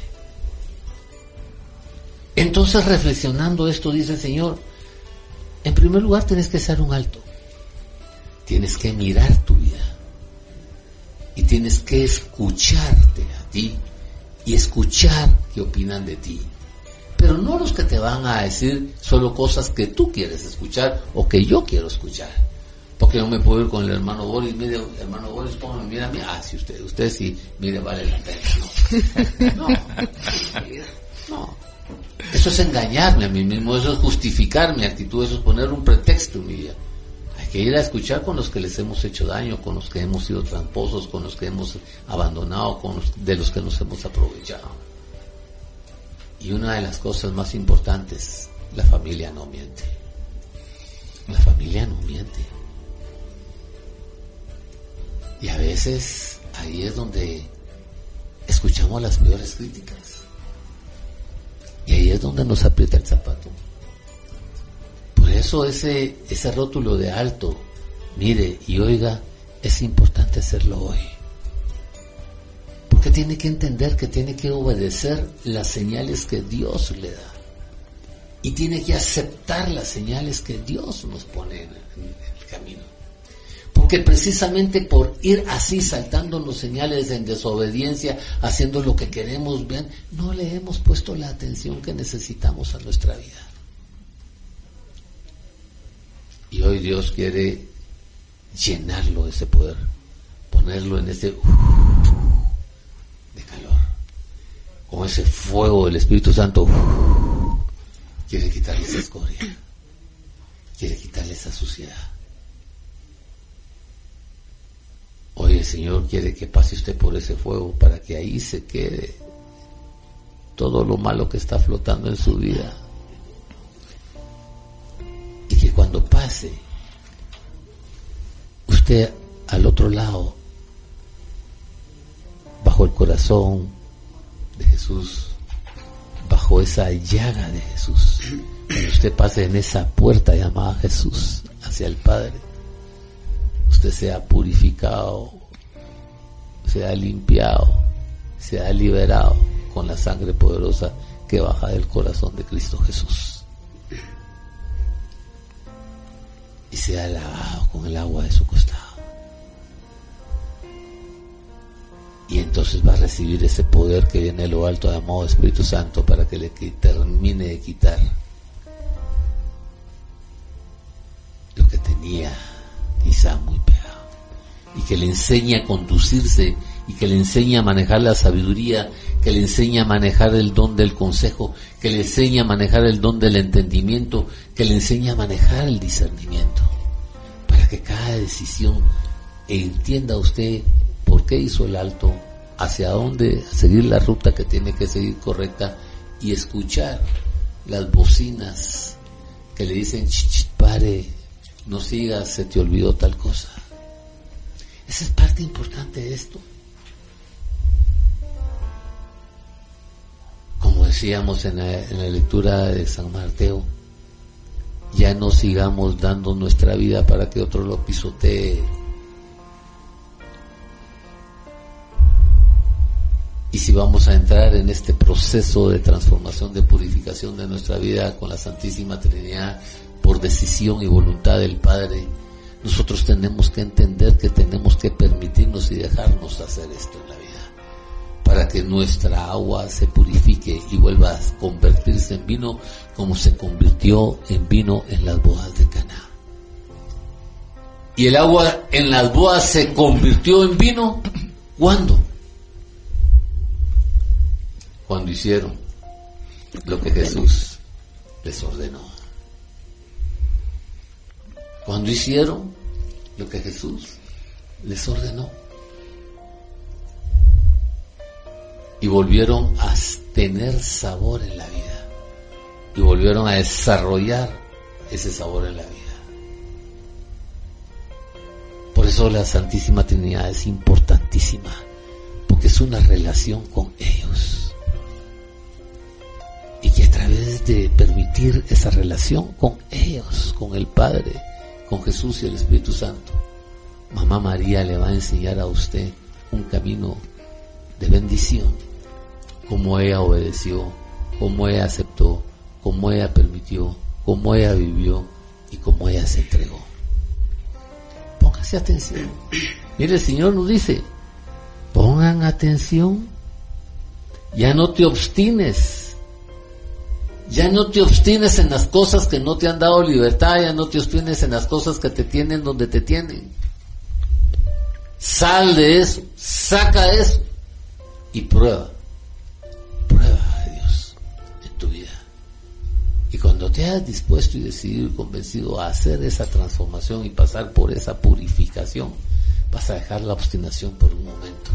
Entonces, reflexionando esto, dice el Señor, en primer lugar tienes que ser un alto. Tienes que mirar tu vida. Y tienes que escucharte a ti y escuchar qué opinan de ti. Pero no los que te van a decir solo cosas que tú quieres escuchar o que yo quiero escuchar. Porque yo me puedo ir con el hermano Boris, mire, hermano Boris, póngame, mira a mí, ah, si usted, usted sí, mire, vale la pena. No, no, no. Eso es engañarme a mí mismo, eso es justificar mi actitud, eso es poner un pretexto en mi vida que ir a escuchar con los que les hemos hecho daño, con los que hemos sido tramposos, con los que hemos abandonado, con los, de los que nos hemos aprovechado. Y una de las cosas más importantes, la familia no miente. La familia no miente. Y a veces ahí es donde escuchamos las peores críticas. Y ahí es donde nos aprieta el zapato. Por eso ese, ese rótulo de alto, mire y oiga, es importante hacerlo hoy. Porque tiene que entender que tiene que obedecer las señales que Dios le da. Y tiene que aceptar las señales que Dios nos pone en, el camino. Porque precisamente por ir así saltando los señales en desobediencia, haciendo lo que queremos bien, no le hemos puesto la atención que necesitamos a nuestra vida. Y hoy Dios quiere llenarlo de ese poder, ponerlo en ese de calor, con ese fuego del Espíritu Santo. quiere quitarle esa escoria, quiere quitarle esa suciedad. Hoy el Señor quiere que pase usted por ese fuego para que ahí se quede todo lo malo que está flotando en su vida cuando pase usted al otro lado, bajo el corazón de Jesús, bajo esa llaga de Jesús, cuando usted pase en esa puerta llamada Jesús hacia el Padre, usted sea purificado, sea limpiado, sea liberado con la sangre poderosa que baja del corazón de Cristo Jesús. y sea lavado con el agua de su costado. Y entonces va a recibir ese poder que viene de lo alto de amor Espíritu Santo para que le termine de quitar lo que tenía quizá muy pegado. Y que le enseñe a conducirse y que le enseñe a manejar la sabiduría, que le enseñe a manejar el don del consejo, que le enseñe a manejar el don del entendimiento, que le enseñe a manejar el discernimiento, para que cada decisión entienda usted por qué hizo el alto, hacia dónde seguir la ruta que tiene que seguir correcta y escuchar las bocinas que le dicen, pare, no sigas, se te olvidó tal cosa. Esa es parte importante de esto. Como decíamos en la, lectura de San Mateo, ya no sigamos dando nuestra vida para que otro lo pisotee. Y si vamos a entrar en este proceso de transformación, de purificación de nuestra vida con la Santísima Trinidad por decisión y voluntad del Padre, nosotros tenemos que entender que tenemos que permitirnos y dejarnos hacer esto en la vida para que nuestra agua se purifique y vuelva a convertirse en vino como se convirtió en vino en las bodas de Cana. Y el agua en las bodas se convirtió en vino ¿cuándo? Cuando hicieron lo que Jesús les ordenó. Cuando hicieron lo que Jesús les ordenó. y volvieron a tener sabor en la vida y volvieron a desarrollar ese sabor en la vida. Por eso la Santísima Trinidad es importantísima, porque es una relación con ellos. Y que a través de permitir esa relación con ellos, con el Padre, con Jesús y el Espíritu Santo, Mamá María le va a enseñar a usted un camino de bendición, como ella obedeció, como ella aceptó, como ella permitió, como ella vivió y como ella se entregó. Póngase atención. Mire, el Señor nos dice, pongan atención, ya no te obstines, ya no te obstines en las cosas que no te han dado libertad, ya no te obstines en las cosas que te tienen donde te tienen. Sal de eso, saca eso y prueba. Prueba a Dios en tu vida. Y cuando te hayas dispuesto y decidido y convencido a hacer esa transformación y pasar por esa purificación, vas a dejar la obstinación por un momento.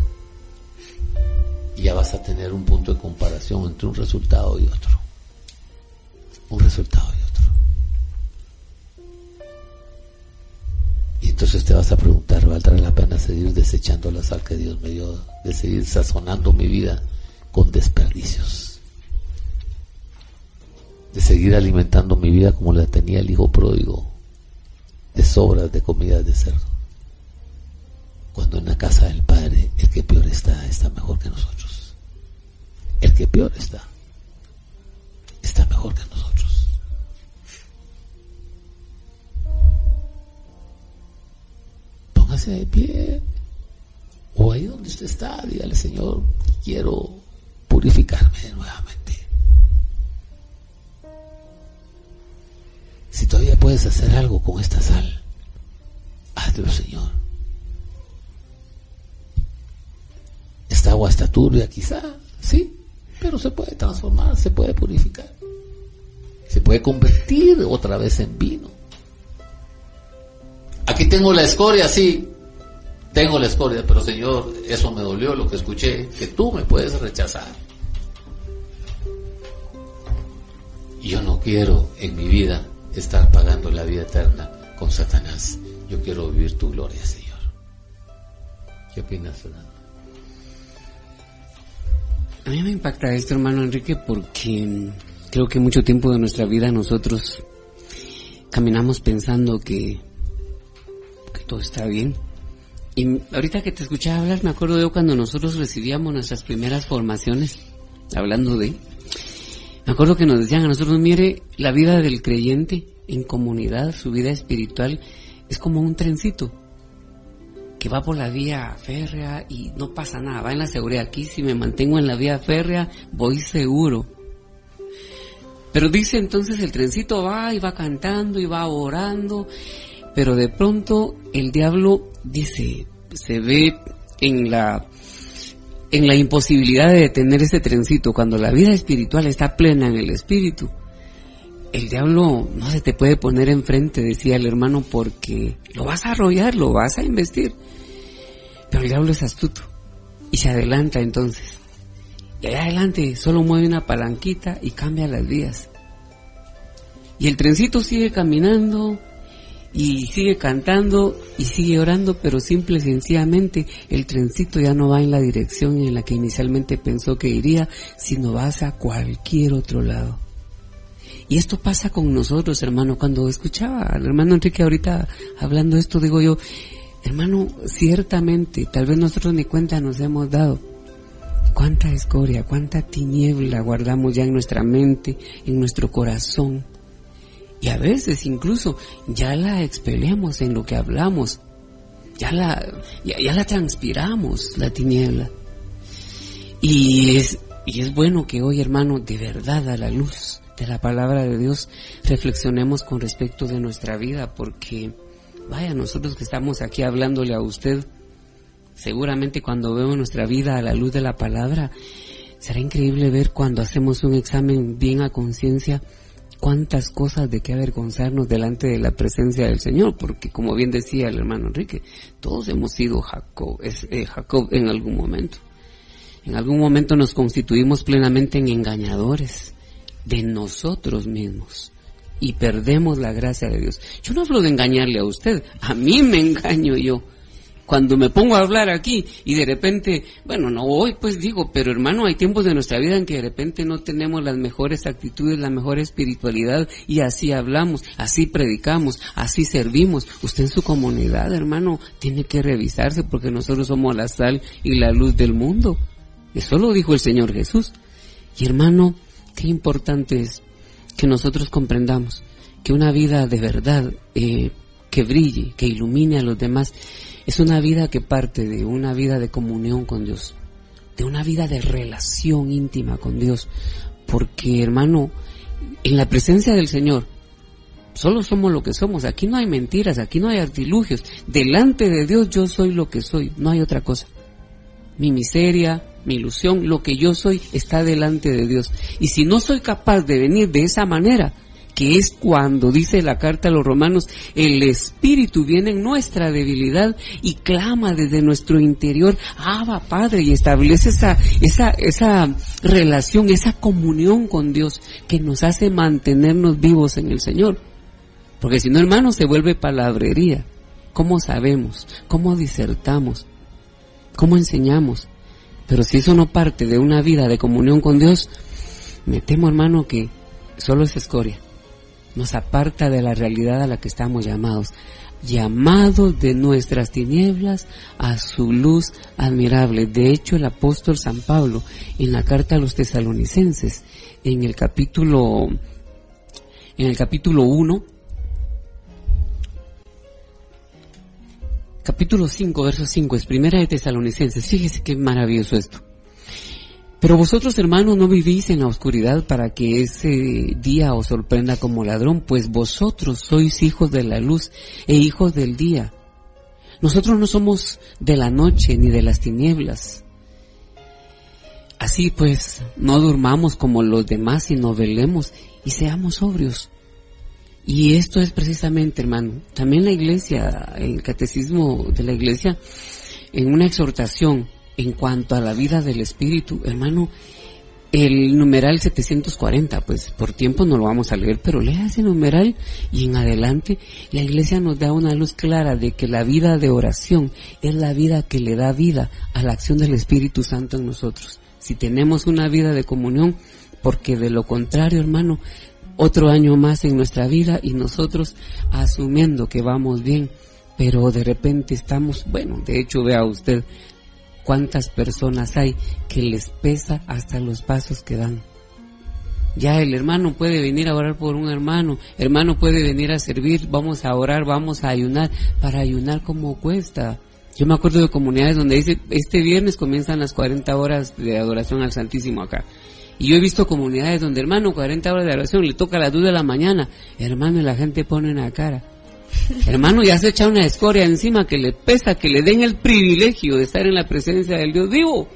Y ya vas a tener un punto de comparación entre un resultado y otro. Un resultado y otro. Y entonces te vas a preguntar, ¿valdrá la pena seguir desechando la sal que Dios me dio? De seguir sazonando mi vida con desperdicios. De seguir alimentando mi vida como la tenía el hijo pródigo, de sobras de comida de cerdo. Cuando en la casa del Padre el que peor está, está mejor que nosotros. El que peor está, está mejor que nosotros. Póngase de pie. O ahí donde usted está, dígale, Señor, quiero purificarme nuevamente. Si todavía puedes hacer algo con esta sal, hazlo, Señor. Esta agua está turbia, quizá, sí, pero se puede transformar, se puede purificar. Se puede convertir otra vez en vino. Aquí tengo la escoria, sí, tengo la escoria, pero Señor, eso me dolió lo que escuché, que tú me puedes rechazar. Yo no quiero en mi vida estar pagando la vida eterna con Satanás. Yo quiero vivir tu gloria, Señor. ¿Qué opinas, Fernando? A mí me impacta esto, hermano Enrique, porque creo que mucho tiempo de nuestra vida nosotros caminamos pensando que todo está bien. Y ahorita que te escuchaba hablar, me acuerdo yo cuando nosotros recibíamos nuestras primeras formaciones, hablando de, me acuerdo que nos decían a nosotros, mire, la vida del creyente en comunidad, su vida espiritual, es como un trencito que va por la vía férrea y no pasa nada, va en la seguridad. Aquí si me mantengo en la vía férrea, voy seguro. Pero dice entonces el trencito va y va cantando y va orando, pero de pronto el diablo dice, se ve en la en la imposibilidad de detener ese trencito cuando la vida espiritual está plena en el espíritu. El diablo no se te puede poner enfrente, decía el hermano, porque lo vas a arrollar, lo vas a investir. Pero el diablo es astuto y se adelanta entonces. Y allá adelante solo mueve una palanquita y cambia las vías. Y el trencito sigue caminando y sigue cantando y sigue orando, pero simple y sencillamente el trencito ya no va en la dirección en la que inicialmente pensó que iría, sino va hacia cualquier otro lado. Y esto pasa con nosotros, hermano. Cuando escuchaba al hermano Enrique ahorita hablando esto, digo yo, hermano, ciertamente, tal vez nosotros ni cuenta nos hemos dado. Cuánta escoria, cuánta tiniebla guardamos ya en nuestra mente, en nuestro corazón y a veces incluso ya la expelemos en lo que hablamos. Ya la, ya, la transpiramos, la tiniebla. Y es, y es bueno que hoy, hermano, de verdad a la luz de la palabra de Dios reflexionemos con respecto de nuestra vida, porque vaya, nosotros que estamos aquí hablándole a usted, seguramente cuando vemos nuestra vida a la luz de la palabra, será increíble ver cuando hacemos un examen bien a conciencia, cuántas cosas de qué avergonzarnos delante de la presencia del Señor, porque como bien decía el hermano Enrique, todos hemos sido Jacob, eh, Jacob en algún momento. En algún momento nos constituimos plenamente en engañadores de nosotros mismos y perdemos la gracia de Dios. Yo no hablo de engañarle a usted, a mí me engaño yo cuando me pongo a hablar aquí y de repente, bueno, no hoy pues digo, pero hermano, hay tiempos de nuestra vida en que de repente no tenemos las mejores actitudes, la mejor espiritualidad y así hablamos, así predicamos, así servimos. Usted en su comunidad, hermano, tiene que revisarse porque nosotros somos la sal y la luz del mundo. Eso lo dijo el Señor Jesús. Y hermano, qué importante es que nosotros comprendamos que una vida de verdad eh, que brille, que ilumine a los demás, es una vida que parte de una vida de comunión con Dios, de una vida de relación íntima con Dios. Porque, hermano, en la presencia del Señor, solo somos lo que somos. Aquí no hay mentiras, aquí no hay artilugios. Delante de Dios yo soy lo que soy, no hay otra cosa. Mi miseria, mi ilusión, lo que yo soy está delante de Dios. Y si no soy capaz de venir de esa manera, que es cuando dice la carta a los romanos, el Espíritu viene en nuestra debilidad y clama desde nuestro interior, Abba Padre, y establece esa, esa, esa relación, esa comunión con Dios que nos hace mantenernos vivos en el Señor. Porque si no, hermano, se vuelve palabrería. ¿Cómo sabemos? ¿Cómo disertamos? ¿Cómo enseñamos? Pero si eso no parte de una vida de comunión con Dios, me temo, hermano, que solo es escoria nos aparta de la realidad a la que estamos llamados, llamados de nuestras tinieblas a su luz admirable. De hecho, el apóstol San Pablo, en la carta a los tesalonicenses, en el capítulo, en el capítulo 1, capítulo 5, verso 5, es primera de tesalonicenses. Fíjese qué maravilloso esto. Pero vosotros, hermanos, no vivís en la oscuridad para que ese día os sorprenda como ladrón, pues vosotros sois hijos de la luz e hijos del día. Nosotros no somos de la noche ni de las tinieblas. Así pues, no durmamos como los demás, sino velemos y seamos sobrios. Y esto es precisamente, hermano, también la iglesia, el catecismo de la iglesia, en una exhortación, en cuanto a la vida del espíritu, hermano, el numeral 740, pues por tiempo no lo vamos a leer, pero lea ese numeral y en adelante la iglesia nos da una luz clara de que la vida de oración es la vida que le da vida a la acción del Espíritu Santo en nosotros. Si tenemos una vida de comunión, porque de lo contrario, hermano, otro año más en nuestra vida y nosotros asumiendo que vamos bien, pero de repente estamos, bueno, de hecho vea usted, cuántas personas hay que les pesa hasta los pasos que dan. Ya el hermano puede venir a orar por un hermano, hermano puede venir a servir, vamos a orar, vamos a ayunar, para ayunar como cuesta. Yo me acuerdo de comunidades donde dice, este viernes comienzan las 40 horas de adoración al Santísimo acá. Y yo he visto comunidades donde, hermano, 40 horas de adoración, le toca a las 2 de la mañana, hermano, y la gente pone la cara. Hermano, ya se echa una escoria encima que le pesa, que le den el privilegio de estar en la presencia del Dios vivo.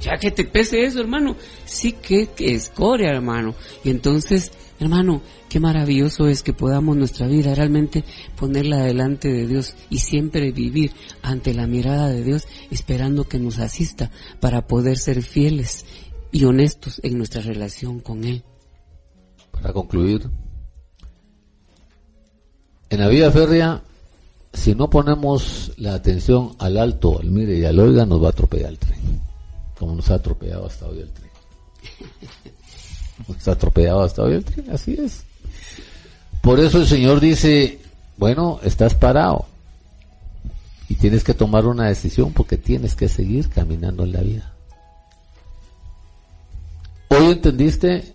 Ya que te pese eso, hermano. Sí que, que escoria, hermano. Y entonces Hermano, qué maravilloso es que podamos nuestra vida realmente ponerla delante de Dios y siempre vivir ante la mirada de Dios esperando que nos asista para poder ser fieles y honestos en nuestra relación con Él. Para concluir, en la vida férrea, si no ponemos la atención al alto, al mire y al oiga, nos va a atropellar el tren, como nos ha atropellado hasta hoy el tren. Está atropellado hasta hoy el tren, así es. Por eso el Señor dice, bueno, estás parado y tienes que tomar una decisión porque tienes que seguir caminando en la vida. Hoy entendiste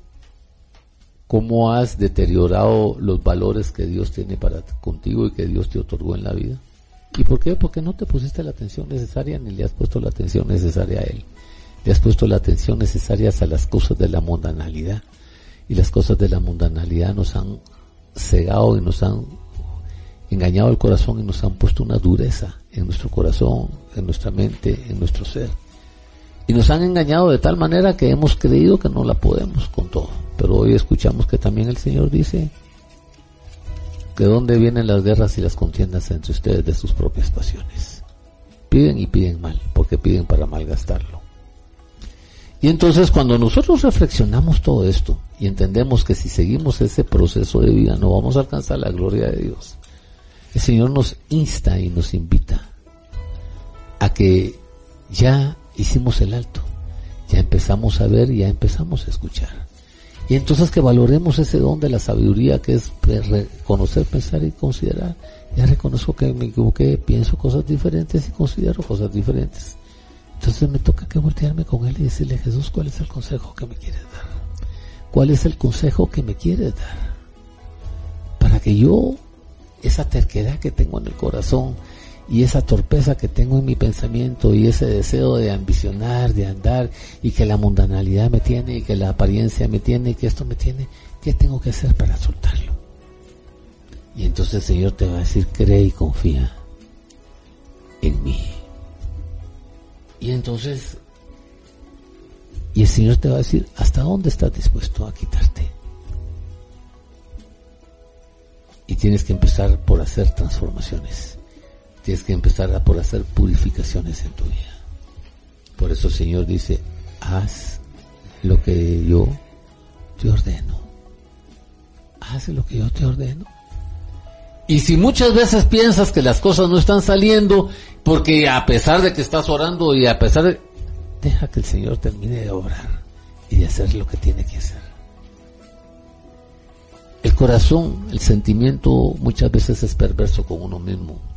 cómo has deteriorado los valores que Dios tiene para contigo y que Dios te otorgó en la vida. ¿Y por qué? Porque no te pusiste la atención necesaria ni le has puesto la atención necesaria a Él le has puesto la atención necesaria a las cosas de la mundanalidad. Y las cosas de la mundanalidad nos han cegado y nos han engañado el corazón y nos han puesto una dureza en nuestro corazón, en nuestra mente, en nuestro ser. Y nos han engañado de tal manera que hemos creído que no la podemos con todo. Pero hoy escuchamos que también el Señor dice que dónde vienen las guerras y las contiendas entre ustedes de sus propias pasiones. Piden y piden mal, porque piden para malgastarlo. Y entonces cuando nosotros reflexionamos todo esto y entendemos que si seguimos ese proceso de vida no vamos a alcanzar la gloria de Dios, el Señor nos insta y nos invita a que ya hicimos el alto, ya empezamos a ver ya empezamos a escuchar. Y entonces que valoremos ese don de la sabiduría que es reconocer, pensar y considerar. Ya reconozco que me equivoqué, pienso cosas diferentes y considero cosas diferentes. Entonces me toca que voltearme con él y decirle, Jesús, ¿cuál es el consejo que me quieres dar? ¿Cuál es el consejo que me quieres dar? Para que yo, esa terquedad que tengo en el corazón y esa torpeza que tengo en mi pensamiento y ese deseo de ambicionar, de andar y que la mundanalidad me tiene y que la apariencia me tiene y que esto me tiene, ¿qué tengo que hacer para soltarlo? Y entonces el Señor te va a decir, cree y confía en mí. Y entonces, y el Señor te va a decir, ¿hasta dónde estás dispuesto a quitarte? Y tienes que empezar por hacer transformaciones. Tienes que empezar por hacer purificaciones en tu vida. Por eso el Señor dice, haz lo que yo te ordeno. Haz lo que yo te ordeno. Y si muchas veces piensas que las cosas no están saliendo, porque a pesar de que estás orando y a pesar de... Deja que el Señor termine de orar y de hacer lo que tiene que hacer. El corazón, el sentimiento muchas veces es perverso con uno mismo,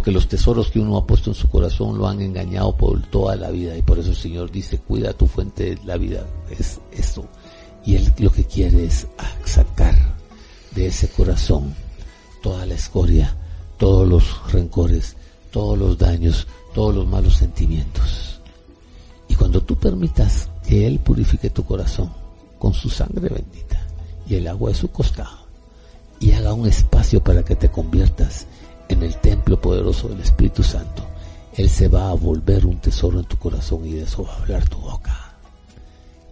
porque los tesoros que uno ha puesto en su corazón lo han engañado por toda la vida y por eso el Señor dice, cuida tu fuente de la vida, es eso. Y Él lo que quiere es sacar de ese corazón toda la escoria, todos los rencores, todos los daños, todos los malos sentimientos. Y cuando tú permitas que Él purifique tu corazón con su sangre bendita y el agua de su costado, y haga un espacio para que te conviertas en el templo poderoso del Espíritu Santo, Él se va a volver un tesoro en tu corazón y de eso va a hablar tu boca.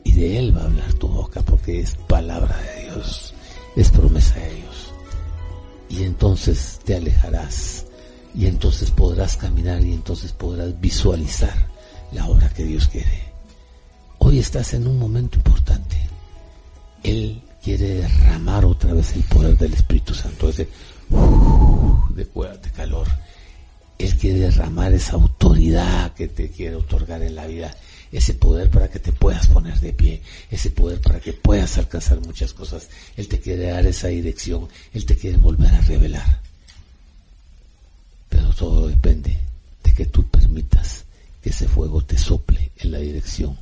Y de Él va a hablar tu boca porque es palabra de Dios, es promesa de Dios y entonces te alejarás y entonces podrás caminar y entonces podrás visualizar la obra que Dios quiere. Hoy estás en un momento importante. Él quiere derramar otra vez el poder del Espíritu Santo, ese de, de calor. Él quiere derramar esa autoridad que te quiere otorgar en la vida ese poder para que te puedas poner de pie, ese poder para que puedas alcanzar muchas cosas. Él te quiere dar esa dirección, Él te quiere volver a revelar. Pero todo depende de que tú permitas que ese fuego te sople en la dirección,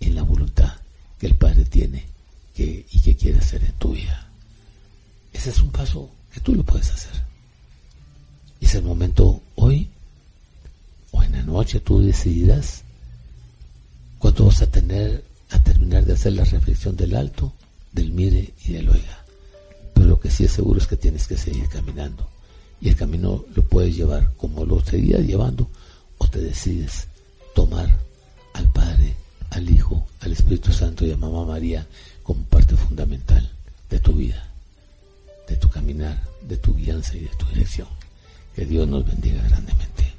en la voluntad que el Padre tiene que, y que quiere hacer en tu vida. Ese es un paso que tú lo puedes hacer. Y es el momento hoy o en la noche tú decidirás cuando vas a tener a terminar de hacer la reflexión del alto, del mire y del oiga. Pero lo que sí es seguro es que tienes que seguir caminando. Y el camino lo puedes llevar como lo seguías llevando o te decides tomar al Padre, al Hijo, al Espíritu Santo y a Mamá María como parte fundamental de tu vida, de tu caminar, de tu guianza y de tu dirección. Que Dios nos bendiga grandemente.